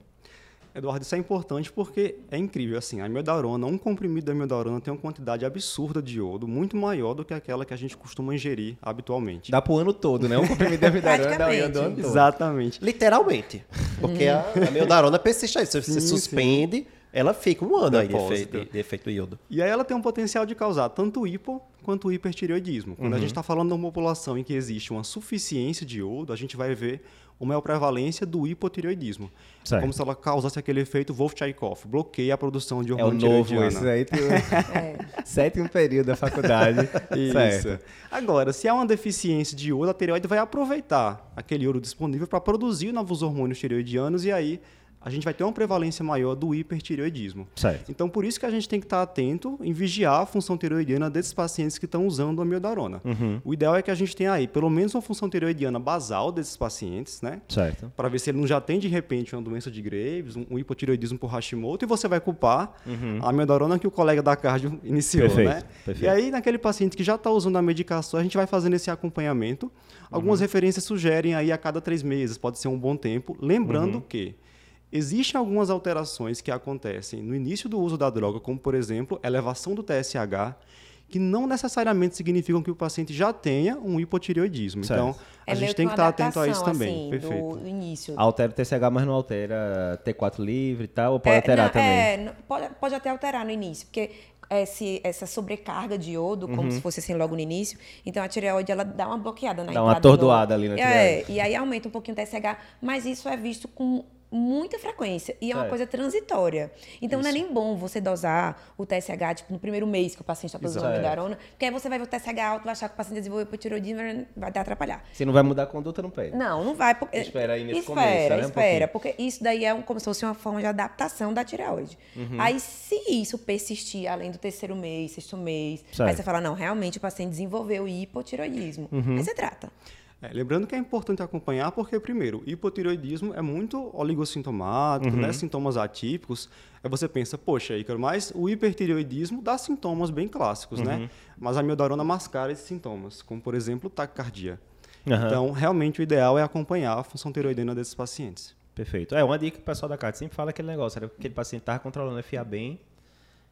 S4: Eduardo, isso é importante porque é incrível. Assim, a amiodarona, um comprimido de amiodarona tem uma quantidade absurda de iodo, muito maior do que aquela que a gente costuma ingerir habitualmente.
S1: Dá pro ano todo, né? Um comprimido de amidarona dá o
S2: Praticamente.
S1: ano todo.
S4: Exatamente.
S3: Literalmente. Porque a, a miodarona persiste aí. Se você
S4: Sim,
S3: suspende, ela fica um ano aí de efeito, de, de efeito iodo.
S4: E aí ela tem um potencial de causar tanto hipo quanto hipertireoidismo. Quando a gente está falando de uma população em que existe uma suficiência de iodo, a gente vai ver uma maior prevalência do hipotireoidismo.
S1: Certo.
S4: Como se ela causasse aquele efeito Wolff-Chaikoff, bloqueia a produção de
S1: É o
S4: hormônio
S1: novo, isso aí. Tu... Sétimo período da faculdade.
S4: Isso.
S1: Certo.
S4: Agora, se há uma deficiência de iodo, a tireoide vai aproveitar aquele iodo disponível para produzir novos hormônios tireoidianos e aí a gente vai ter uma prevalência maior do hipertireoidismo.
S1: Certo.
S4: Então, por isso que a gente tem que estar atento em vigiar a função tireoidiana desses pacientes que estão usando a amiodarona.
S1: Uhum.
S4: O ideal é que a gente tenha aí pelo menos uma função tireoidiana basal desses pacientes, né?
S1: Certo.
S4: Para ver se ele não já tem de repente uma doença de Graves, um, um hipotireoidismo por Hashimoto, e você vai culpar a amiodarona que o colega da cardio iniciou,
S1: Uhum. Perfeito,
S4: né?
S1: perfeito.
S4: E aí, naquele paciente que já está usando a medicação, a gente vai fazendo esse acompanhamento. Algumas referências sugerem aí a cada três meses, pode ser um bom tempo. Lembrando que existem algumas alterações que acontecem no início do uso da droga, como, por exemplo, elevação do TSH, que não necessariamente significam que o paciente já tenha um hipotireoidismo.
S1: Certo.
S4: Então,
S2: É
S4: a gente tem
S2: uma
S4: que estar atento a isso também.
S2: assim,
S4: Perfeito.
S2: Do início.
S1: Altera o TSH, mas não altera T4 livre e tal, ou pode
S2: É,
S1: alterar
S2: não,
S1: também?
S2: É, pode, pode até alterar no início, porque esse, essa sobrecarga de iodo, como se fosse assim logo no início, então a tireoide ela dá uma bloqueada na
S1: Dá uma
S2: entrada do-
S1: atordoada ali na
S2: É,
S1: tireoide.
S2: e aí aumenta um pouquinho o TSH, mas isso é visto com muita frequência e é uma
S1: Certo.
S2: coisa transitória. Então não é nem bom você dosar o TSH tipo no primeiro mês que o paciente está produzindo
S1: Exato.
S2: amidarona, porque aí você vai ver o TSH alto, vai achar que o paciente desenvolveu hipotireoidismo, vai até atrapalhar.
S1: Se não vai mudar a conduta, não pede.
S2: Não, não vai. Porque,
S1: Espera aí nesse
S2: espera,
S1: começo, né, um
S2: espera,
S1: pouquinho.
S2: porque isso daí é um- como se fosse uma forma de adaptação da tireoide.
S1: Uhum.
S2: Aí, se isso persistir além do terceiro mês, sexto mês,
S1: Certo.
S2: aí você fala, não, realmente o paciente desenvolveu hipotireoidismo.
S1: Uhum.
S2: Aí você trata.
S4: É, lembrando que é importante acompanhar porque, primeiro, hipotireoidismo é muito oligossintomático,
S1: Uhum.
S4: né? sintomas atípicos. Aí você pensa, poxa, Ícaro, mas o hipertireoidismo dá sintomas bem clássicos,
S1: Uhum.
S4: né? Mas a miodarona mascara esses sintomas, como, por exemplo, taquicardia.
S1: Aham.
S4: Então, realmente, o ideal é acompanhar a função tireoidiana desses pacientes.
S1: Perfeito. É, uma dica que o pessoal da carta sempre fala é aquele negócio, era que aquele paciente tava controlando a FIA bem,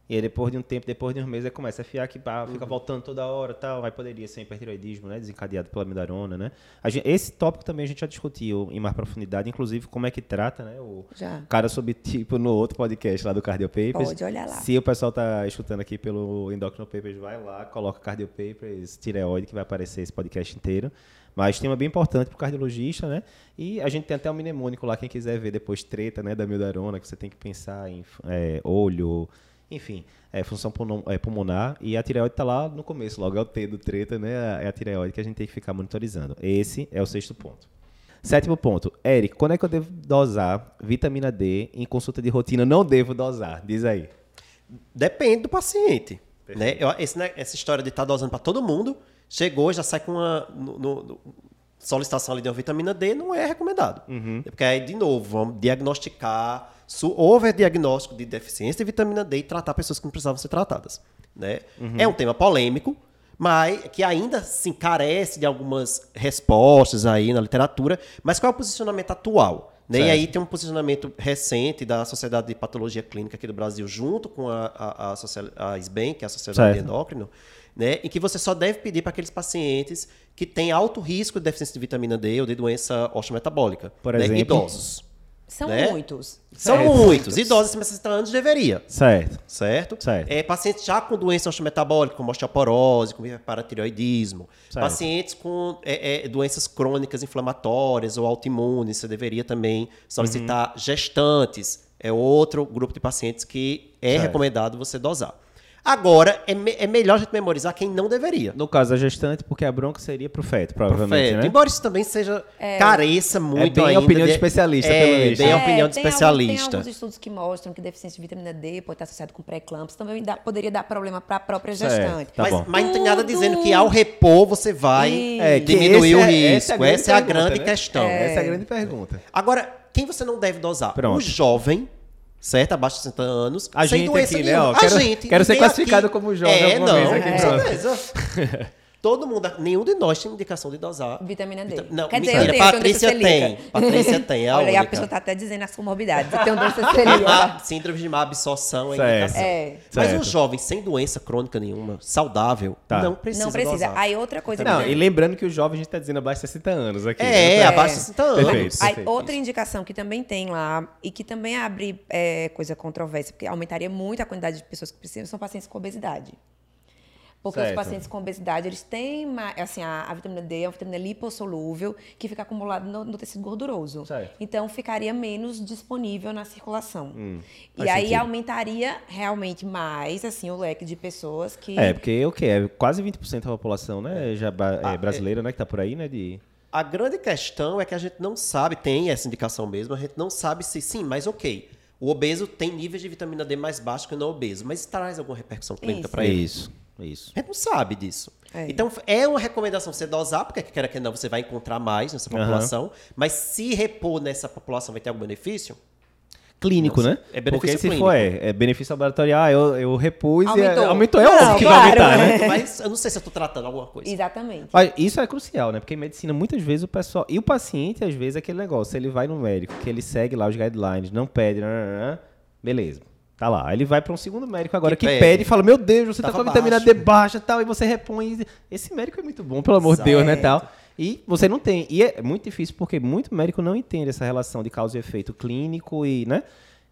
S1: e aí depois de um tempo, depois de uns meses, ele começa a FIA que pá, fica voltando toda hora e tal, aí poderia ser hipertiroidismo, né, desencadeado pela amidarona, né. Gente- esse tópico também a gente já discutiu em mais profundidade, inclusive como é que trata, né, o
S2: Já.
S1: cara subtipo no outro podcast lá do Cardio Papers.
S2: Pode olhar lá.
S1: Se o pessoal tá escutando aqui pelo Endocrino Papers, vai lá, coloca Cardio Papers, tireoide, que vai aparecer esse podcast inteiro. Mas tema bem importante para o cardiologista, né? E a gente tem até um mnemônico lá, quem quiser ver depois treta, né, da mildarona, que você tem que pensar em é, olho, enfim, é, função é, pulmonar. E a tireoide está lá no começo, logo é o T do treta, né? É a tireoide que a gente tem que ficar monitorizando. Esse é o sexto ponto. Sétimo ponto. Eric, quando é que eu devo dosar vitamina D em consulta de rotina? Não devo dosar, diz aí.
S3: Depende do paciente. Né? Eu- esse, né, essa história de estar dosando para todo mundo, chegou, já sai com uma no- no- solicitação ali de uma vitamina D, não é recomendado. Porque aí, de novo, vamos diagnosticar, su- overdiagnóstico de deficiência de vitamina D e tratar pessoas que não precisavam ser tratadas. Né? É um tema polêmico, mas que ainda assim carece de algumas respostas aí na literatura. Mas qual é o posicionamento atual? Né? E aí tem um posicionamento recente da Sociedade de Patologia Clínica aqui do Brasil, junto com a, a, a, socia- a SBEM, que é a Sociedade de
S1: Certo.
S3: Endócrino, né? em que você só deve pedir para aqueles pacientes que têm alto risco de deficiência de vitamina D ou de doença osteometabólica.
S1: Por
S3: né?
S1: exemplo?
S3: Idosos.
S2: São
S3: né?
S2: muitos.
S3: São
S1: Certo.
S3: muitos. Idosos acima de 60 anos deveria.
S1: Certo.
S3: Certo?
S1: Certo.
S3: É, pacientes já com doença osteometabólica, como osteoporose, com hiperparatireoidismo.
S1: Certo.
S3: Pacientes com é, é, doenças crônicas inflamatórias ou autoimunes, você deveria também solicitar
S1: Uhum.
S3: gestantes. É outro grupo de pacientes que é
S1: Certo.
S3: recomendado você dosar. Agora, é, me- é melhor a gente memorizar quem não deveria.
S1: No caso da gestante, porque a bronca seria pro feto, provavelmente,
S3: Feto.
S1: né?
S3: Embora isso também seja careça muito
S1: bem a
S3: ainda
S1: opinião de especialista,
S3: é,
S1: pelo visto.
S3: bem a
S2: É,
S3: opinião de
S2: tem algum-
S3: especialista.
S2: tem alguns estudos que mostram que deficiência de vitamina D pode estar associado com pré-eclâmpsia. Também dá- poderia dar problema para a própria gestante.
S1: Tá
S3: mas,
S1: bom.
S3: mas não tem nada dizendo que ao repor você vai.
S1: É,
S3: diminuir o
S1: é-
S3: risco. Essa é a grande,
S1: pergunta, né?
S3: questão.
S1: Essa é a grande pergunta.
S3: Agora, quem você não deve dosar?
S1: Pronto.
S3: O jovem, certo? Abaixo de 60 anos,
S1: A
S3: sem
S1: gente
S3: doença
S1: aqui, né,
S3: nenhuma.
S1: ó, quero-
S3: a gente.
S1: quero ser classificado
S3: aqui-
S1: como jovem
S3: É, não,
S1: vez aqui,
S3: com
S1: pessoal.
S3: Todo mundo, nenhum de nós tem indicação de dosar.
S2: Vitamina D.
S3: Vita- Não,
S2: Quer dizer,
S3: mentira,
S2: eu tenho, eu tenho
S3: Patrícia
S2: doença
S3: tem. Patrícia tem, é a
S2: Olha, aí a
S3: única.
S2: pessoa está até dizendo as comorbidades. Eu tenho doença celíaca.
S3: Síndrome de má absorção é
S1: Certo.
S3: indicação.
S2: É.
S3: Mas
S1: Certo.
S3: um jovem sem doença crônica nenhuma, saudável,
S1: Tá.
S3: não precisa
S2: Não precisa.
S3: dosar.
S2: Aí outra coisa
S1: Não,
S2: que
S1: e lembrando que o jovem a gente tá dizendo abaixo de 60 anos aqui.
S3: É,
S1: né?
S3: abaixo de 60 anos.
S1: Perfeito.
S2: Aí,
S1: perfeito.
S2: outra indicação que também tem lá e que também abre é, coisa controversa, porque aumentaria muito a quantidade de pessoas que precisam, são pacientes com obesidade. Porque
S1: Certo.
S2: os pacientes com obesidade, eles têm, assim, a, a vitamina D é uma vitamina lipossolúvel que fica acumulada no, no tecido gorduroso.
S1: Certo.
S2: Então, ficaria menos disponível na circulação. e
S1: Hum, faz
S2: aí,
S1: sentido.
S2: aumentaria realmente mais, assim, o leque de pessoas que...
S1: É, porque o que? É quase 20% da população, né? Já ba-
S3: Ah,
S1: é, brasileira, né? Que tá por aí, né? De...
S3: A grande questão é que a gente não sabe, tem essa indicação mesmo, a gente não sabe se sim, mas ok. O obeso tem níveis de vitamina D mais baixos que o não obeso, mas traz alguma repercussão clínica
S2: Isso.
S3: para ele?
S1: Isso, isso.
S3: A gente não sabe disso.
S2: É.
S3: Então, é uma recomendação você dosar, porque quer que não, você vai encontrar mais nessa população, mas se repor nessa população vai ter algum benefício?
S1: Clínico,
S3: Não,
S1: né?
S3: é benefício
S1: Porque se
S3: clínico.
S1: for, é, é benefício laboratorial, ah, eu, eu repus e
S2: Aumentou.
S1: é, aumentou. É
S2: Não,
S1: óbvio que vai aumentar, né?
S2: é.
S3: Mas eu não sei se eu estou tratando alguma coisa.
S2: Exatamente.
S1: Mas isso é crucial, né? Porque em medicina, muitas vezes, o pessoal. E o paciente, às vezes, é aquele negócio. Ele vai no médico, que ele segue lá os guidelines, não pede, nananã, beleza. Tá lá. Aí ele vai para um segundo médico agora
S3: Que
S1: que,
S3: pede.
S1: pede. e fala: Meu Deus, você tá
S3: Tava
S1: com a vitamina. D baixa e tal. E você repõe. Esse médico é muito bom, pelo amor de Deus, né? Tal. E você não tem. E é muito difícil porque muito médico não entende essa relação de causa e efeito clínico e, né?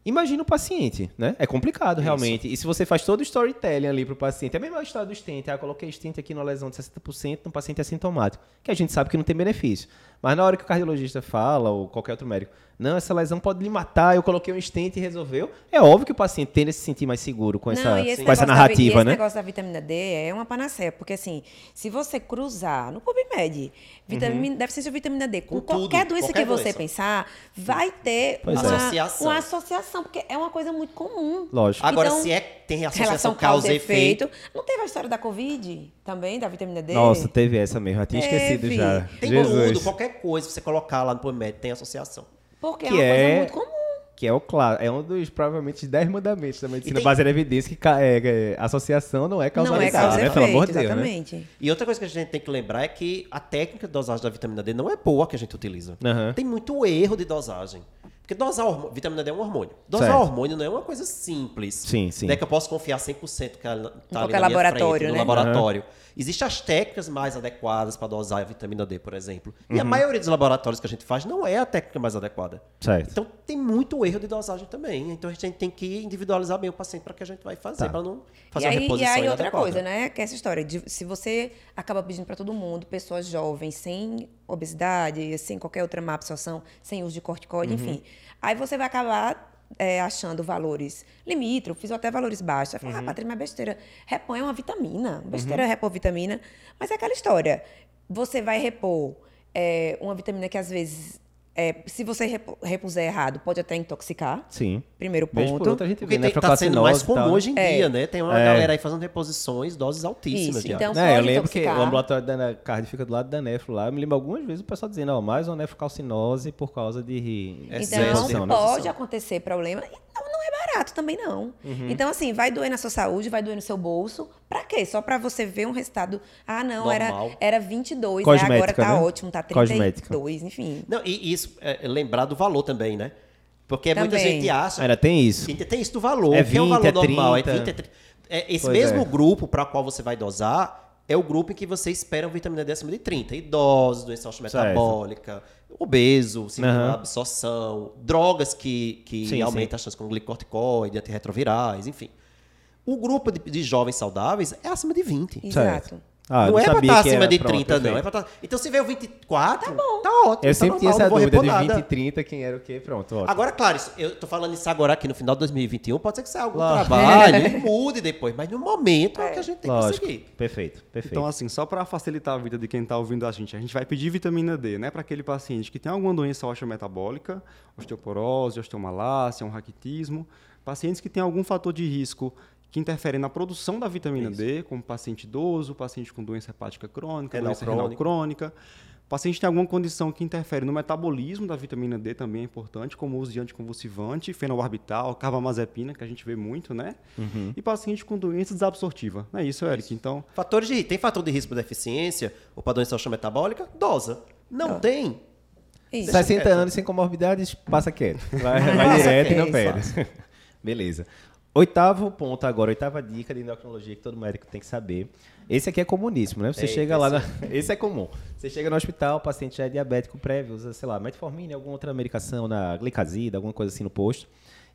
S1: Imagina o paciente, né? É complicado, realmente. E se você faz todo o storytelling ali pro paciente, é a mesma história do stent. Ah, coloquei stent aqui numa lesão de 60% num paciente assintomático, que a gente sabe que não tem benefício. Mas na hora que o cardiologista fala, ou qualquer outro médico, não, essa lesão pode lhe matar, eu coloquei um stent e resolveu, é óbvio que o paciente tende a se sentir mais seguro com essa,
S2: e esse
S1: com essa
S2: negócio da e
S1: narrativa,
S2: esse
S1: né?
S2: negócio da vitamina D é uma panaceia, porque assim, se você cruzar no PubMed, vitamina, deficiência de vitamina D com,
S3: Com tudo,
S2: qualquer doença
S3: qualquer
S2: que você
S3: doença.
S2: pensar, vai ter
S1: Pois
S2: uma
S1: é.
S3: Associação.
S2: uma associação, porque é uma coisa muito comum.
S1: Lógico.
S3: Agora,
S2: Então,
S3: se é tem associação
S2: Relação
S3: causa e efeito,
S2: Não teve a história da Covid também, da vitamina D?
S1: Nossa, teve essa mesmo, já tinha
S2: Teve.
S1: esquecido já.
S3: tem
S1: Jesus.
S3: tudo, qualquer coisa que você colocar lá no PubMed tem associação.
S2: Porque é
S1: que
S2: uma
S1: é-
S2: coisa muito comum.
S1: Que é o claro, é um dos provavelmente 10 mandamentos da medicina
S3: tem-
S1: baseada em evidência que é, é, associação não é
S2: Não é
S1: causalidade,
S2: causa e
S1: né?
S2: efeito,
S1: Pelo amor de Deus, né?
S2: exatamente.
S3: E outra coisa que a gente tem que lembrar é que a técnica de dosagem da vitamina D não é boa que a gente utiliza.
S1: Aham.
S3: Tem muito erro de dosagem. Porque dosar hormônio, vitamina D é um hormônio. Dosar
S1: Certo.
S3: hormônio não é uma coisa simples.
S1: Sim, sim.
S3: Não é que eu posso confiar 100% que ela tá ali na minha
S2: laboratório,
S3: frente, no
S2: né?
S3: laboratório. Existem as técnicas mais adequadas para dosar a vitamina D, por exemplo. E
S1: Uhum.
S3: a maioria dos laboratórios que a gente faz não é a técnica mais adequada.
S1: Certo.
S3: Então tem muito erro de dosagem também. Então a gente tem que individualizar bem o paciente para que a gente vai fazer,
S1: Tá.
S3: para não fazer
S2: e
S3: uma
S2: aí, e
S3: reposição
S2: aí outra
S3: inadequada.
S2: coisa, né? Que é essa história de se você acaba pedindo para todo mundo, pessoas jovens, sem obesidade, sem qualquer outra má absorção, sem uso de corticoide,
S3: Uhum.
S2: enfim. Aí você vai acabar é, achando valores limítrofes ou até valores baixos. Você
S3: Uhum.
S2: fala, ah, Patrícia, mas besteira. Repõe uma vitamina. Besteira é repor vitamina. Mas é aquela história. Você vai repor é, uma vitamina que às vezes, é, se você repuser errado, pode até intoxicar.
S1: Sim.
S2: Primeiro
S1: Vez por
S2: ponto.
S1: outra a gente
S3: Porque
S1: vê, né?
S3: tem, tá sendo mais comum
S1: né?
S3: hoje em
S2: É.
S3: dia, né? Tem uma
S1: É.
S3: galera aí fazendo reposições, doses altíssimas
S2: Isso, então-
S1: É, eu lembro que
S2: intoxicar.
S1: o ambulatório da Card fica do lado da nefro lá. Eu me lembro algumas vezes o pessoal dizendo, ó, mais uma nefrocalcinose por causa de
S2: Então,
S1: né?
S2: pode acontecer problema. E não, não é barato também, não.
S1: Uhum.
S2: Então, assim, vai doer na sua saúde, vai doer no seu bolso. Pra quê? Só pra você ver um resultado. Ah, não, era,
S3: Normal.
S2: era 22, aí agora
S1: Cosmética,
S2: tá
S1: né?
S2: ótimo, tá
S1: Cosmética.
S2: 32, enfim.
S3: Não, e isso, é, é lembrar do valor também, né? Porque muita
S2: Também.
S3: gente acha
S1: Ainda tem isso.
S3: tem isso do valor.
S1: É
S3: que é
S1: 20,
S3: valor
S1: é
S3: normal. É
S1: 30.
S3: 20, é 30. É, esse
S1: Pois
S3: mesmo
S1: é.
S3: grupo para qual você vai dosar é o grupo em que você espera uma vitamina D acima de 30. Idosos, doença metabólica, obeso, síndrome da absorção, drogas que, que
S1: Sim,
S3: aumentam a chance com glicorticoide, antirretrovirais, enfim. O grupo de, de jovens saudáveis é acima de 20.
S2: Exato.
S1: Ah,
S3: não é pra
S1: sabia
S3: estar acima de
S1: pronto,
S3: 30, não.
S1: perfeito.
S3: É pra tá- Então, se veio 24, tá, ótimo.
S1: Eu
S3: tá
S1: sempre tinha
S3: normal,
S1: essa
S3: não vou
S1: dúvida de
S3: repor
S1: 20
S3: nada.
S1: e 30, quem era o quê? Pronto, ótimo.
S3: Agora, claro, isso- eu tô falando isso agora aqui no final de 2021, pode ser que saia algum
S1: Lógico.
S3: trabalho e mude depois, mas no momento é, o que a gente tem
S1: Lógico,
S3: que seguir.
S1: perfeito, perfeito.
S4: Então, assim, só para facilitar a vida de quem está ouvindo a gente, a gente vai pedir vitamina D, né, para aquele paciente que tem alguma doença osteometabólica, osteoporose, osteomalácia, um raquitismo, pacientes que têm algum fator de risco que interfere na produção da vitamina D, como paciente idoso, paciente com doença hepática crônica,
S3: Renal
S4: doença renal crônica, paciente tem alguma condição que interfere no metabolismo da vitamina D também é importante, como o uso de anticonvulsivante, fenobarbital, carbamazepina, que a gente vê muito, né? E paciente com doença desabsortiva. Não é isso, Eric? Então,
S3: Fatores de, tem fator de risco de deficiência ou para doença osteometabólica? Dosa. Não tem?
S2: Isso.
S1: 60
S3: quieto.
S1: anos sem comorbidades, passa quieto. Vai, vai direto e não perde. Beleza. Oitavo ponto agora, oitava dica de endocrinologia que todo médico tem que saber. Esse aqui é comuníssimo, né? Você
S3: Eita,
S1: chega lá, na... esse é comum. Você chega no hospital, o paciente já é diabético prévio, usa, sei lá, metformina, alguma outra medicação na glicazida, alguma coisa assim no posto.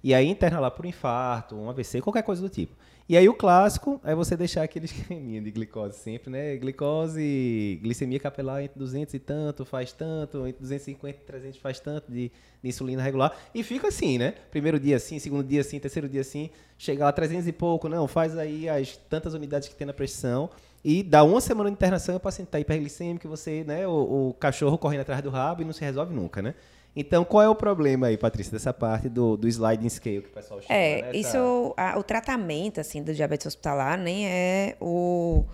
S1: E aí interna lá por infarto, um AVC, qualquer coisa do tipo. E aí o clássico é você deixar aquele esqueminha de glicose sempre, né? Glicose, glicemia capilar entre 200 e tanto faz tanto, entre 250 e 300 faz tanto de, de insulina regular. E fica assim, né? Primeiro dia assim, segundo dia assim, terceiro dia assim, chega lá 300 e pouco, não, faz aí as tantas unidades que tem na pressão e dá uma semana de internação e o paciente tá hiperglicêmico, você, né, o, o cachorro correndo atrás do rabo e não se resolve nunca, né? Então, qual é o problema aí, Patrícia, dessa parte do, do sliding scale que o pessoal chama,
S2: É,
S1: né?
S2: Isso, a- o tratamento, assim, do diabetes hospitalar nem é o,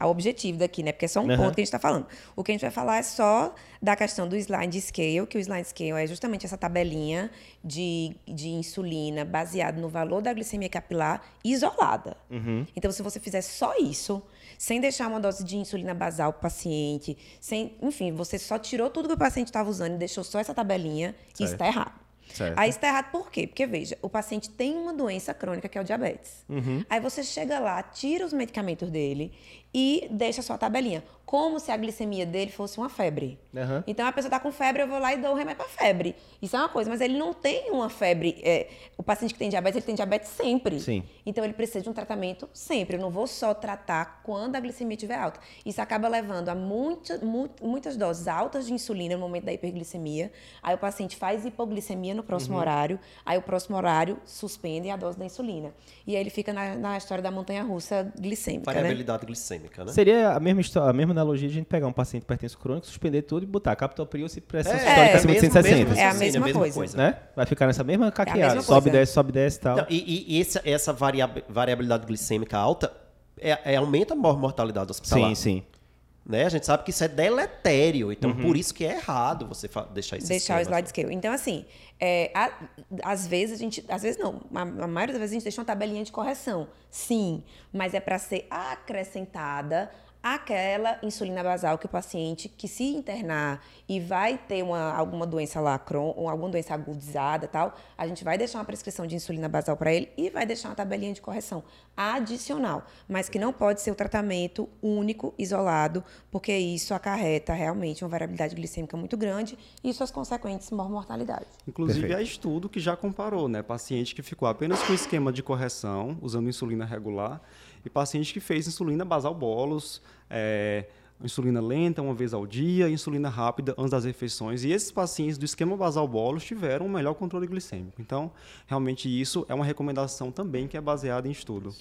S2: a objetivo daqui, né? Porque é só um
S1: Aham.
S2: ponto que a gente está falando. O que a gente vai falar é só da questão do slide scale, que o slide scale é justamente essa tabelinha de, de insulina baseada no valor da glicemia capilar isolada.
S1: Uhum.
S2: Então, se você fizer só isso, sem deixar uma dose de insulina basal para o paciente, sem, enfim, você só tirou tudo que o paciente estava usando e deixou só essa tabelinha, isso
S1: Certo.
S2: está errado.
S1: Certo.
S2: Aí está errado por quê? Porque, veja, o paciente tem uma doença crônica que é o diabetes.
S1: Uhum.
S2: Aí você chega lá, tira os medicamentos dele e deixa só a tabelinha. Como se a glicemia dele fosse uma febre.
S1: Aham.
S2: Então a pessoa está com febre, eu vou lá e dou o remédio para febre. Isso é uma coisa, mas ele não tem uma febre. é, o paciente que tem diabetes, ele tem diabetes sempre.
S1: Sim.
S2: Então ele precisa de um tratamento sempre. Eu não vou só tratar quando a glicemia estiver alta. Isso acaba levando a muita, mu- muitas doses altas de insulina no momento da hiperglicemia. Aí o paciente faz hipoglicemia no próximo
S1: Uhum.
S2: horário. Aí o próximo horário suspende a dose da insulina. E aí ele fica na, na história da montanha russa glicêmica, né?
S3: Variabilidade glicêmica, né?
S1: Seria a mesma, a mesma analogia de a gente pegar um paciente hipertenso crônico, suspender tudo e botar captopril se pressão
S3: É,
S1: sistólica
S2: é,
S1: acima de
S3: mesmo-
S1: 160.
S3: mesmo
S2: É a
S3: raciocínio,
S2: mesma coisa.
S1: Né? Vai ficar nessa mesma caqueada.
S2: mesma
S1: sobe, desce, sobe, desce e tal.
S3: Não, e e essa, essa variab- variabilidade glicêmica alta é, é- aumenta a mor- mortalidade hospitalar.
S1: sim, sim.
S3: Né? A gente sabe que isso é deletério, então por isso que é errado você deixar esse
S2: deixar o
S3: esquema.
S2: slide scale. Então, assim, é, a- às vezes a gente. Às vezes não. A, a maioria das vezes a gente deixa uma tabelinha de correção. Sim, mas é para ser acrescentada aquela insulina basal que o paciente que se internar e vai ter uma, alguma doença lá, ou alguma doença agudizada e tal, a gente vai deixar uma prescrição de insulina basal para ele e vai deixar uma tabelinha de correção adicional, mas que não pode ser o tratamento único, isolado, porque isso acarreta realmente uma variabilidade glicêmica muito grande e suas consequentes mortalidade.
S4: Inclusive,
S1: Perfeito.
S4: há estudo que já comparou, né? Paciente que ficou apenas com esquema de correção, usando insulina regular, e paciente que fez insulina basal bolos, é, insulina lenta uma vez ao dia, insulina rápida antes das refeições. E esses pacientes do esquema basal bolos tiveram um melhor controle glicêmico. Então, realmente, isso é uma recomendação também que é baseada em estudo.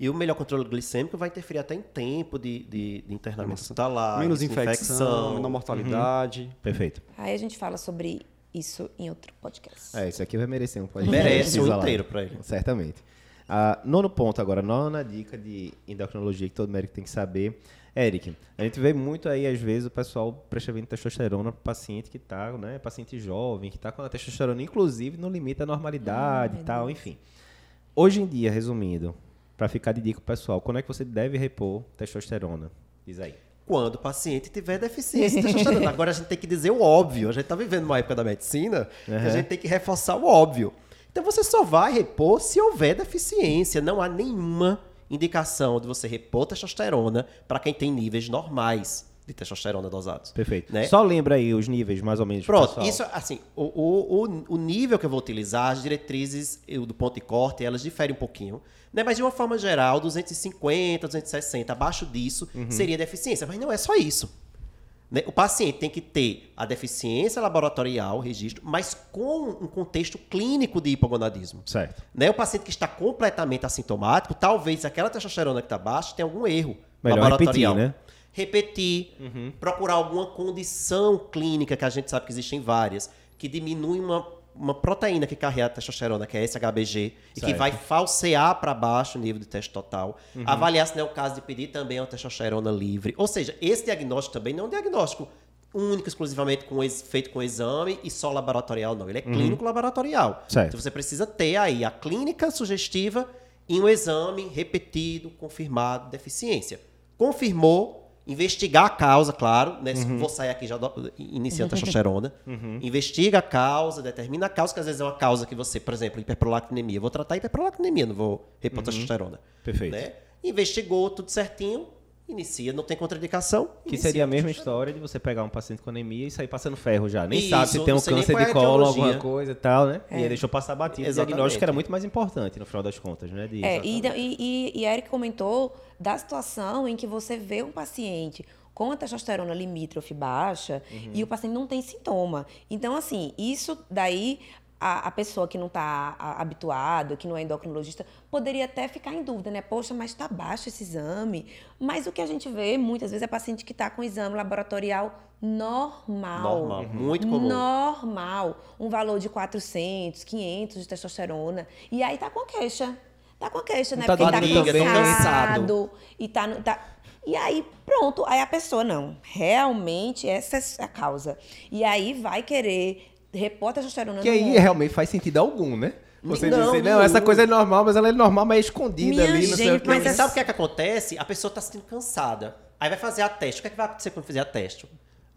S3: E o melhor controle glicêmico vai interferir até em tempo de, de, de internamento hospitalar,
S4: Menos
S3: de
S4: infecção, menor mortalidade.
S1: Perfeito.
S2: Aí a gente fala sobre isso em outro podcast.
S1: É, isso aqui vai merecer um podcast.
S3: Merece um inteiro pra ele.
S1: Certamente. Ah, nono ponto agora, nona dica de endocrinologia que todo médico tem que saber. Eric, a gente vê muito aí, às vezes, o pessoal prescrevendo testosterona para paciente que está, né, paciente jovem, que está com a testosterona, inclusive, no limite da normalidade e tal, enfim. Hoje em dia, resumindo, para ficar de dica pro pessoal, quando é que você deve repor testosterona? Diz aí.
S3: Quando o paciente tiver deficiência de testosterona. Agora a gente tem que dizer o óbvio. A gente está vivendo uma época da medicina que a
S1: Uhum.
S3: gente tem que reforçar o óbvio. Então você só vai repor se houver deficiência. Não há nenhuma indicação de você repor testosterona para quem tem níveis normais de testosterona dosados.
S1: Perfeito.
S3: Né?
S1: Só lembra aí os níveis, mais ou menos. pro
S3: Pronto,
S1: pessoal.
S3: isso assim, o, o, o, o nível que eu vou utilizar, as diretrizes eu, do ponto de corte, elas diferem um pouquinho. Né? Mas de uma forma geral, 250, 260, abaixo disso
S1: Uhum.
S3: seria deficiência. Mas não é só isso. Né? O paciente tem que ter a deficiência laboratorial, registro, mas com um contexto clínico de hipogonadismo.
S1: Certo.
S3: Né? O paciente que está completamente assintomático, talvez aquela testosterona que está baixa tenha algum erro
S1: Melhor
S3: laboratorial.
S1: repetir, né?
S3: Repetir,
S1: Uhum.
S3: procurar alguma condição clínica, que a gente sabe que existem várias, que diminui uma, uma proteína que carrega a testosterona, que é SHBG, e que
S1: Certo. Uhum.
S3: vai falsear para baixo o nível de teste total. Avaliar se não é o caso de pedir também uma testosterona livre. Ou seja, esse diagnóstico também não é um diagnóstico único, exclusivamente com feito com exame e só laboratorial, não. Ele é clínico laboratorial.
S1: Uhum. Certo.
S3: Então você precisa ter aí a clínica sugestiva e um exame repetido, confirmado, deficiência. Confirmou, investigar a causa, claro, né? Se Vou sair aqui já do, iniciando a testosterona. Investiga a causa, determina a causa, que às vezes é uma causa que você, por exemplo, hiperprolactinemia. Vou tratar hiperprolactinemia, não vou repor testosterona.
S1: Perfeito.
S3: Né? Investigou tudo certinho, inicia, não tem contraindicação.
S1: Que
S3: inicia
S1: seria a mesma história de você pegar um paciente com anemia e sair passando ferro já. Nem
S3: Isso,
S1: sabe se tem um câncer
S3: é
S1: de
S3: a
S1: colo, alguma coisa e tal, né?
S2: É.
S1: E aí deixou passar batido. O
S3: Exatamente.
S1: diagnóstico era muito mais importante, no final das contas, né? De-
S2: É, e, e, e, e Eric comentou da situação em que você vê um paciente com a testosterona limítrofe baixa e o paciente não tem sintoma. Então, assim, isso daí a, a pessoa que não está habituada, que não é endocrinologista, poderia até ficar em dúvida, né? Poxa, mas está baixo esse exame. Mas o que a gente vê muitas vezes é paciente que está com exame laboratorial normal.
S3: Normal, muito comum.
S2: Normal. Um valor de 400, 500 de testosterona. E aí tá com a queixa. Tá com a queixa, né?
S1: tá
S2: Porque tá
S3: dando liga, tô
S2: cansado. E tá, tá... E aí, pronto. Aí a pessoa, não. Realmente, essa é a causa. E aí vai querer repor a testosterona
S1: Que aí realmente faz sentido algum, né? Você
S3: Não,
S1: dizer, não, essa coisa é normal, mas ela é normal, mas é escondida
S2: Minha
S1: ali, não sei o
S2: gente,
S1: quê.
S2: mas é-
S3: sabe o que é que acontece? A pessoa está se sentindo cansada. Aí vai fazer a teste. O que é que vai acontecer quando fizer a teste?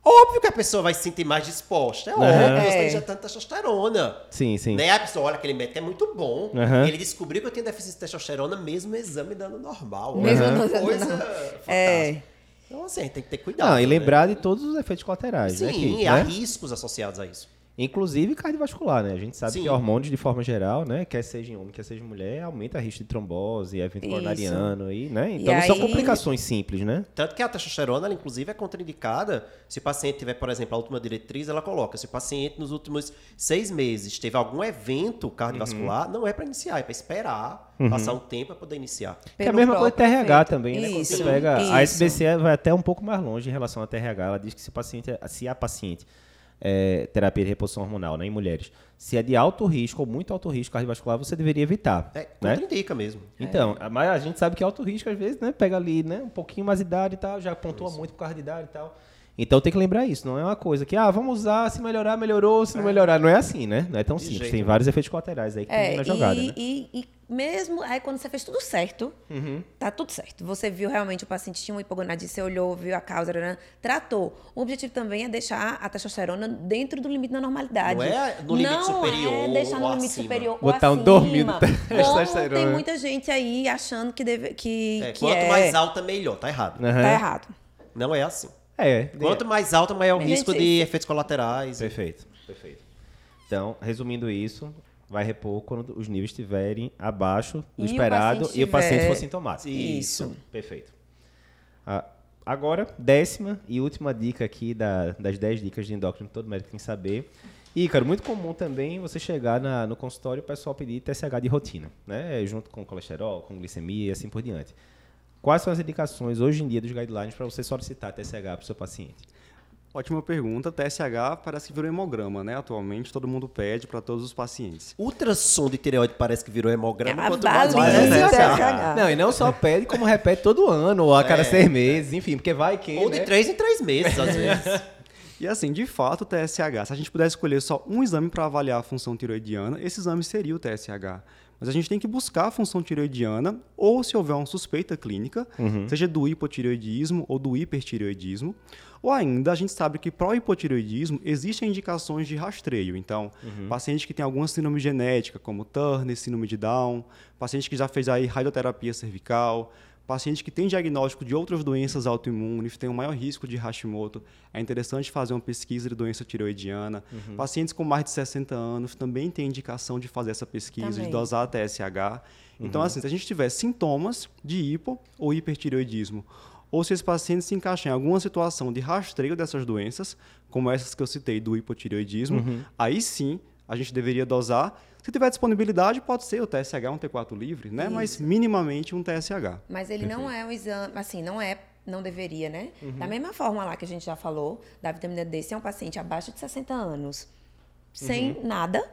S3: Óbvio que a pessoa vai se sentir mais disposta. É óbvio,
S1: Aham.
S3: você está
S2: É.
S3: injetando testosterona.
S1: Sim, sim.
S3: Né? A pessoa, olha, aquele médico é muito bom.
S1: Aham.
S3: Ele descobriu que eu tinha deficiência de testosterona, mesmo exame dando normal.
S2: Mesmo
S3: que
S2: exame
S3: coisa
S2: dando-
S3: fantástica.
S2: É.
S3: Então, assim, a gente tem que ter cuidado.
S1: Não, e
S3: né?
S1: lembrar de todos os efeitos colaterais, né?
S3: Sim,
S1: que,
S3: há
S1: né?
S3: riscos associados a isso.
S1: Inclusive cardiovascular, né? A gente sabe
S3: Sim.
S1: que hormônios, de forma geral, né? Quer seja em homem, quer seja em mulher, aumenta o risco de trombose, evento
S2: Isso.
S1: coronariano, e, né?
S2: E
S1: Então não são
S2: aí-
S1: complicações simples, né?
S3: Tanto que a testosterona, ela, inclusive, é contraindicada se o paciente tiver, por exemplo, a última diretriz, ela coloca, se o paciente nos últimos seis meses teve algum evento cardiovascular,
S1: Uhum.
S3: não é para iniciar, é para esperar passar um tempo para poder iniciar.
S1: Que é a mesma coisa do TRH
S2: efeito.
S1: também, né? Quando
S2: Isso,
S1: você pega. A
S2: isso.
S1: SBC vai até um pouco mais longe em relação à TRH. Ela diz que se, o paciente, se a paciente é, terapia de reposição hormonal né, em mulheres, se é de alto risco ou muito alto risco cardiovascular, você deveria evitar.
S3: É,
S1: né?
S3: contraindica mesmo.
S1: Então, mas a gente sabe que alto risco, às vezes, né? Pega ali, né? Um pouquinho mais de idade e tal, já pontua muito por causa de idade e tal. Então tem que lembrar isso, não é uma coisa que, ah, vamos usar, se melhorar, melhorou, se não melhorar. Não é assim, né? Não é tão
S3: De
S1: simples.
S3: jeito
S1: Tem vários efeitos colaterais aí que tem
S2: É,
S1: na
S2: e,
S1: jogada, né?
S2: e, e mesmo aí quando você fez tudo certo,
S1: Uhum.
S2: tá tudo certo. Você viu realmente o paciente tinha uma hipogonadismo, você olhou, viu a causa, né, tratou. O objetivo também é deixar a testosterona dentro do limite da normalidade.
S3: Não é no limite
S2: Não
S3: superior
S2: é deixar no limite
S3: acima.
S2: superior
S1: Botar
S2: ou
S1: um
S2: Como
S1: testosterona.
S2: tem muita gente aí achando que deve que,
S3: É,
S2: que
S3: quanto
S2: é,
S3: mais alta, melhor. Tá errado.
S1: Aham.
S2: tá errado.
S3: Não é assim.
S1: É,
S3: Quanto mais alta, maior o
S2: Gente,
S3: risco de efeitos colaterais.
S1: Perfeito, perfeito. Então, resumindo isso, vai repor quando os níveis estiverem abaixo do
S2: E o
S1: esperado
S2: paciente
S1: e o paciente for sintomático.
S2: Isso.
S1: Perfeito. Ah, agora, décima e última dica aqui da- das 10 dicas de endócrino que todo médico tem que saber. Ícaro, muito comum também você chegar na- no consultório e o pessoal pedir TSH de rotina, né? Junto com colesterol, com glicemia e assim por diante. Quais são as indicações hoje em dia dos guidelines para você solicitar TSH para o seu paciente?
S4: Ótima pergunta. TSH parece que virou hemograma, né? Atualmente todo mundo pede para todos os pacientes.
S3: Ultrassom de tireoide parece que virou hemograma.
S2: É
S3: quanto mais é
S2: do
S3: TSH.
S1: Não, e não só pede, como repete todo ano, ou a cada
S3: É.
S1: seis meses, enfim, porque vai que.
S3: Ou de
S1: né?
S3: três em três meses, às vezes.
S4: E assim, de fato, o TSH, se a gente pudesse escolher só um exame para avaliar a função tiroidiana, esse exame seria o TSH. Mas a gente tem que buscar a função tireoidiana, ou se houver uma suspeita clínica, seja do hipotireoidismo ou do hipertireoidismo, ou ainda a gente sabe que para o hipotireoidismo existem indicações de rastreio. Então, paciente que tem alguma síndrome genética, como Turner, síndrome de Down, paciente que já fez aí radioterapia cervical, paciente que tem diagnóstico de outras doenças autoimunes, tem um maior risco de Hashimoto, é interessante fazer uma pesquisa de doença tireoidiana.
S2: Uhum.
S4: Pacientes com mais de 60 anos também têm indicação de fazer essa pesquisa,
S2: Também.
S4: de dosar a TSH. Então, assim, se a gente tiver sintomas de hipo ou hipertireoidismo, ou se esse paciente se encaixar em alguma situação de rastreio dessas doenças, como essas que eu citei do hipotireoidismo,
S2: Uhum.
S4: aí sim a gente deveria dosar. Se tiver disponibilidade, pode ser o TSH, um T4 livre, né? Mas minimamente um TSH.
S2: Mas ele não é um exame, assim, não é, não deveria, né?
S1: Uhum.
S2: Da mesma forma lá que a gente já falou, da vitamina D, se é um paciente abaixo de 60 anos, sem nada, não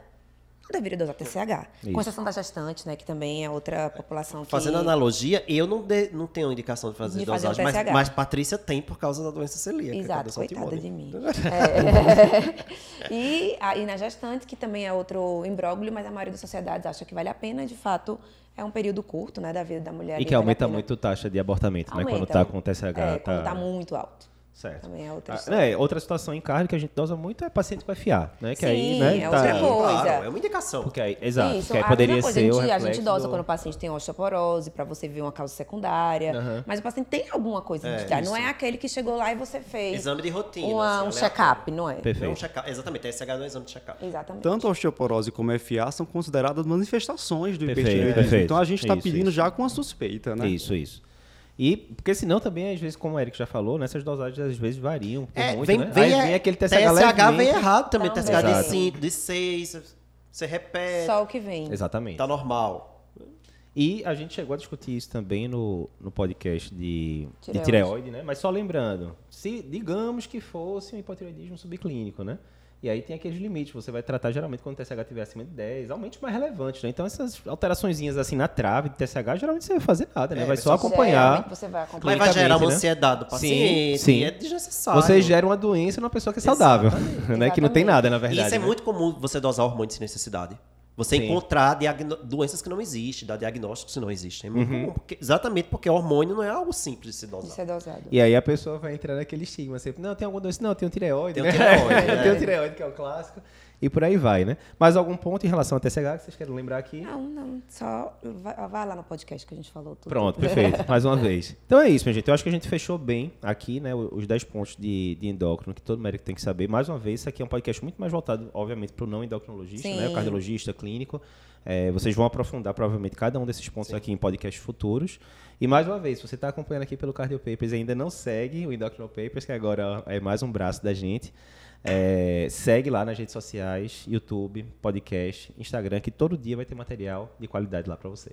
S2: deveria dosar TSH.
S1: Isso.
S2: Com exceção da gestante, né? Que também é outra população que...
S3: Fazendo analogia, eu não, de- não tenho indicação de fazer
S2: De fazer
S3: dosagem, mas, mas Patrícia tem por causa da doença celíaca. é
S2: Exato, coitada de mim. É. e, aí na gestante, que também é outro imbróglio, mas a maioria das sociedades acha que vale a pena, de fato, é um período curto, né, da vida da mulher.
S1: E que aumenta muito a taxa de abortamento, né? Quando
S2: Aumenta.
S1: tá com o TSH.
S2: É,
S1: tá...
S2: quando tá muito alto.
S1: Certo.
S2: Também é outra
S1: Ah,
S2: história.
S1: né, outra situação em carne que a gente dosa muito é paciente com FA, né? Que
S2: Sim,
S1: aí, né,
S2: é
S1: tá-
S2: outra coisa.
S3: Claro, é uma indicação.
S1: Porque aí, exato,
S2: Isso,
S1: porque aí
S2: a
S1: poderia
S2: coisa,
S1: ser
S2: a
S1: o
S2: gente, a
S1: reflexo
S2: gente dosa
S1: do-
S2: quando o paciente tem osteoporose, para você ver uma causa secundária.
S1: Aham.
S2: Mas o paciente tem alguma coisa identitária. Não é aquele que chegou lá e você fez
S3: Exame de rotina.
S2: uma-
S3: assim,
S2: um check-up, não é?
S3: Não é um
S1: Perfeito.
S3: check-up. Exatamente, TSH não é exame de check-up.
S2: Exatamente.
S4: Tanto a osteoporose como a FA são consideradas manifestações do hipertireoidismo.
S1: perfeito.
S4: Então a gente está pedindo
S1: isso.
S4: já com a suspeita, né?
S1: Isso, isso. E, porque senão também, às vezes, como o Eric já falou, né, essas dosagens às vezes variam por
S3: É,
S1: muito,
S3: vem,
S1: né?
S3: vem,
S1: Aí vem aquele TSH,
S3: TSH vem errado também.
S2: Também.
S3: TSH de
S1: Exato.
S3: 5, de 6, você repete.
S2: Só o que vem.
S1: Exatamente.
S3: Tá normal.
S1: E a gente chegou a discutir isso também no, no podcast de de
S2: Tireoide.
S1: tireoide, né? Mas só lembrando, se digamos que fosse um hipotireoidismo subclínico, né? E aí tem aqueles limites, você vai tratar geralmente quando o TSH estiver acima de 10, aumentos mais relevantes, né? Então essas alteraçõezinhas assim na trave de TSH, geralmente você não vai fazer nada, né?
S3: É,
S1: vai só acompanhar.
S2: Você vai
S3: Mas
S2: acompanhar.
S3: vai gerar uma
S1: né?
S3: ansiedade do paciente.
S1: sim.
S3: É desnecessário.
S1: Você gera uma doença numa pessoa que é saudável, né? Que não tem
S2: Exatamente.
S1: nada, na
S3: E
S1: verdade.
S3: isso é
S1: né?
S3: muito comum você dosar hormônio sem necessidade. Você
S1: Sim.
S3: encontrar doenças que não existem, dar diagnósticos que não existem. É muito
S1: Uhum.
S3: comum. porque- exatamente porque hormônio não é algo simples de se dosar.
S2: Isso é dosado.
S1: E aí a pessoa vai entrar naquele estigma, sempre, não, tem alguma doença? Não, tem um tireoide,
S3: Tem um
S1: né?
S3: tireoide,
S1: tem um
S3: é.
S1: tireoide, que é o clássico. E por aí vai, né? Mais algum ponto em relação ao TSH que vocês querem lembrar aqui?
S2: Não, não. Só vai, vai lá no podcast que a gente falou tudo.
S1: Pronto, perfeito. Mais uma vez. Então é isso, minha gente. Eu acho que a gente fechou bem aqui, né? Os 10 pontos de, de endócrino que todo médico tem que saber. Mais uma vez, isso aqui é um podcast muito mais voltado, obviamente, para o não endocrinologista, né?
S2: Sim.
S1: O cardiologista, clínico. É, vocês vão aprofundar, provavelmente, cada um desses pontos aqui em podcasts futuros. E mais uma vez, se você está acompanhando aqui pelo Cardio Papers e ainda não segue o Endocrino Papers, que agora é mais um braço da gente, é, segue lá nas redes sociais, YouTube, podcast, Instagram, que todo dia vai ter material de qualidade lá para você.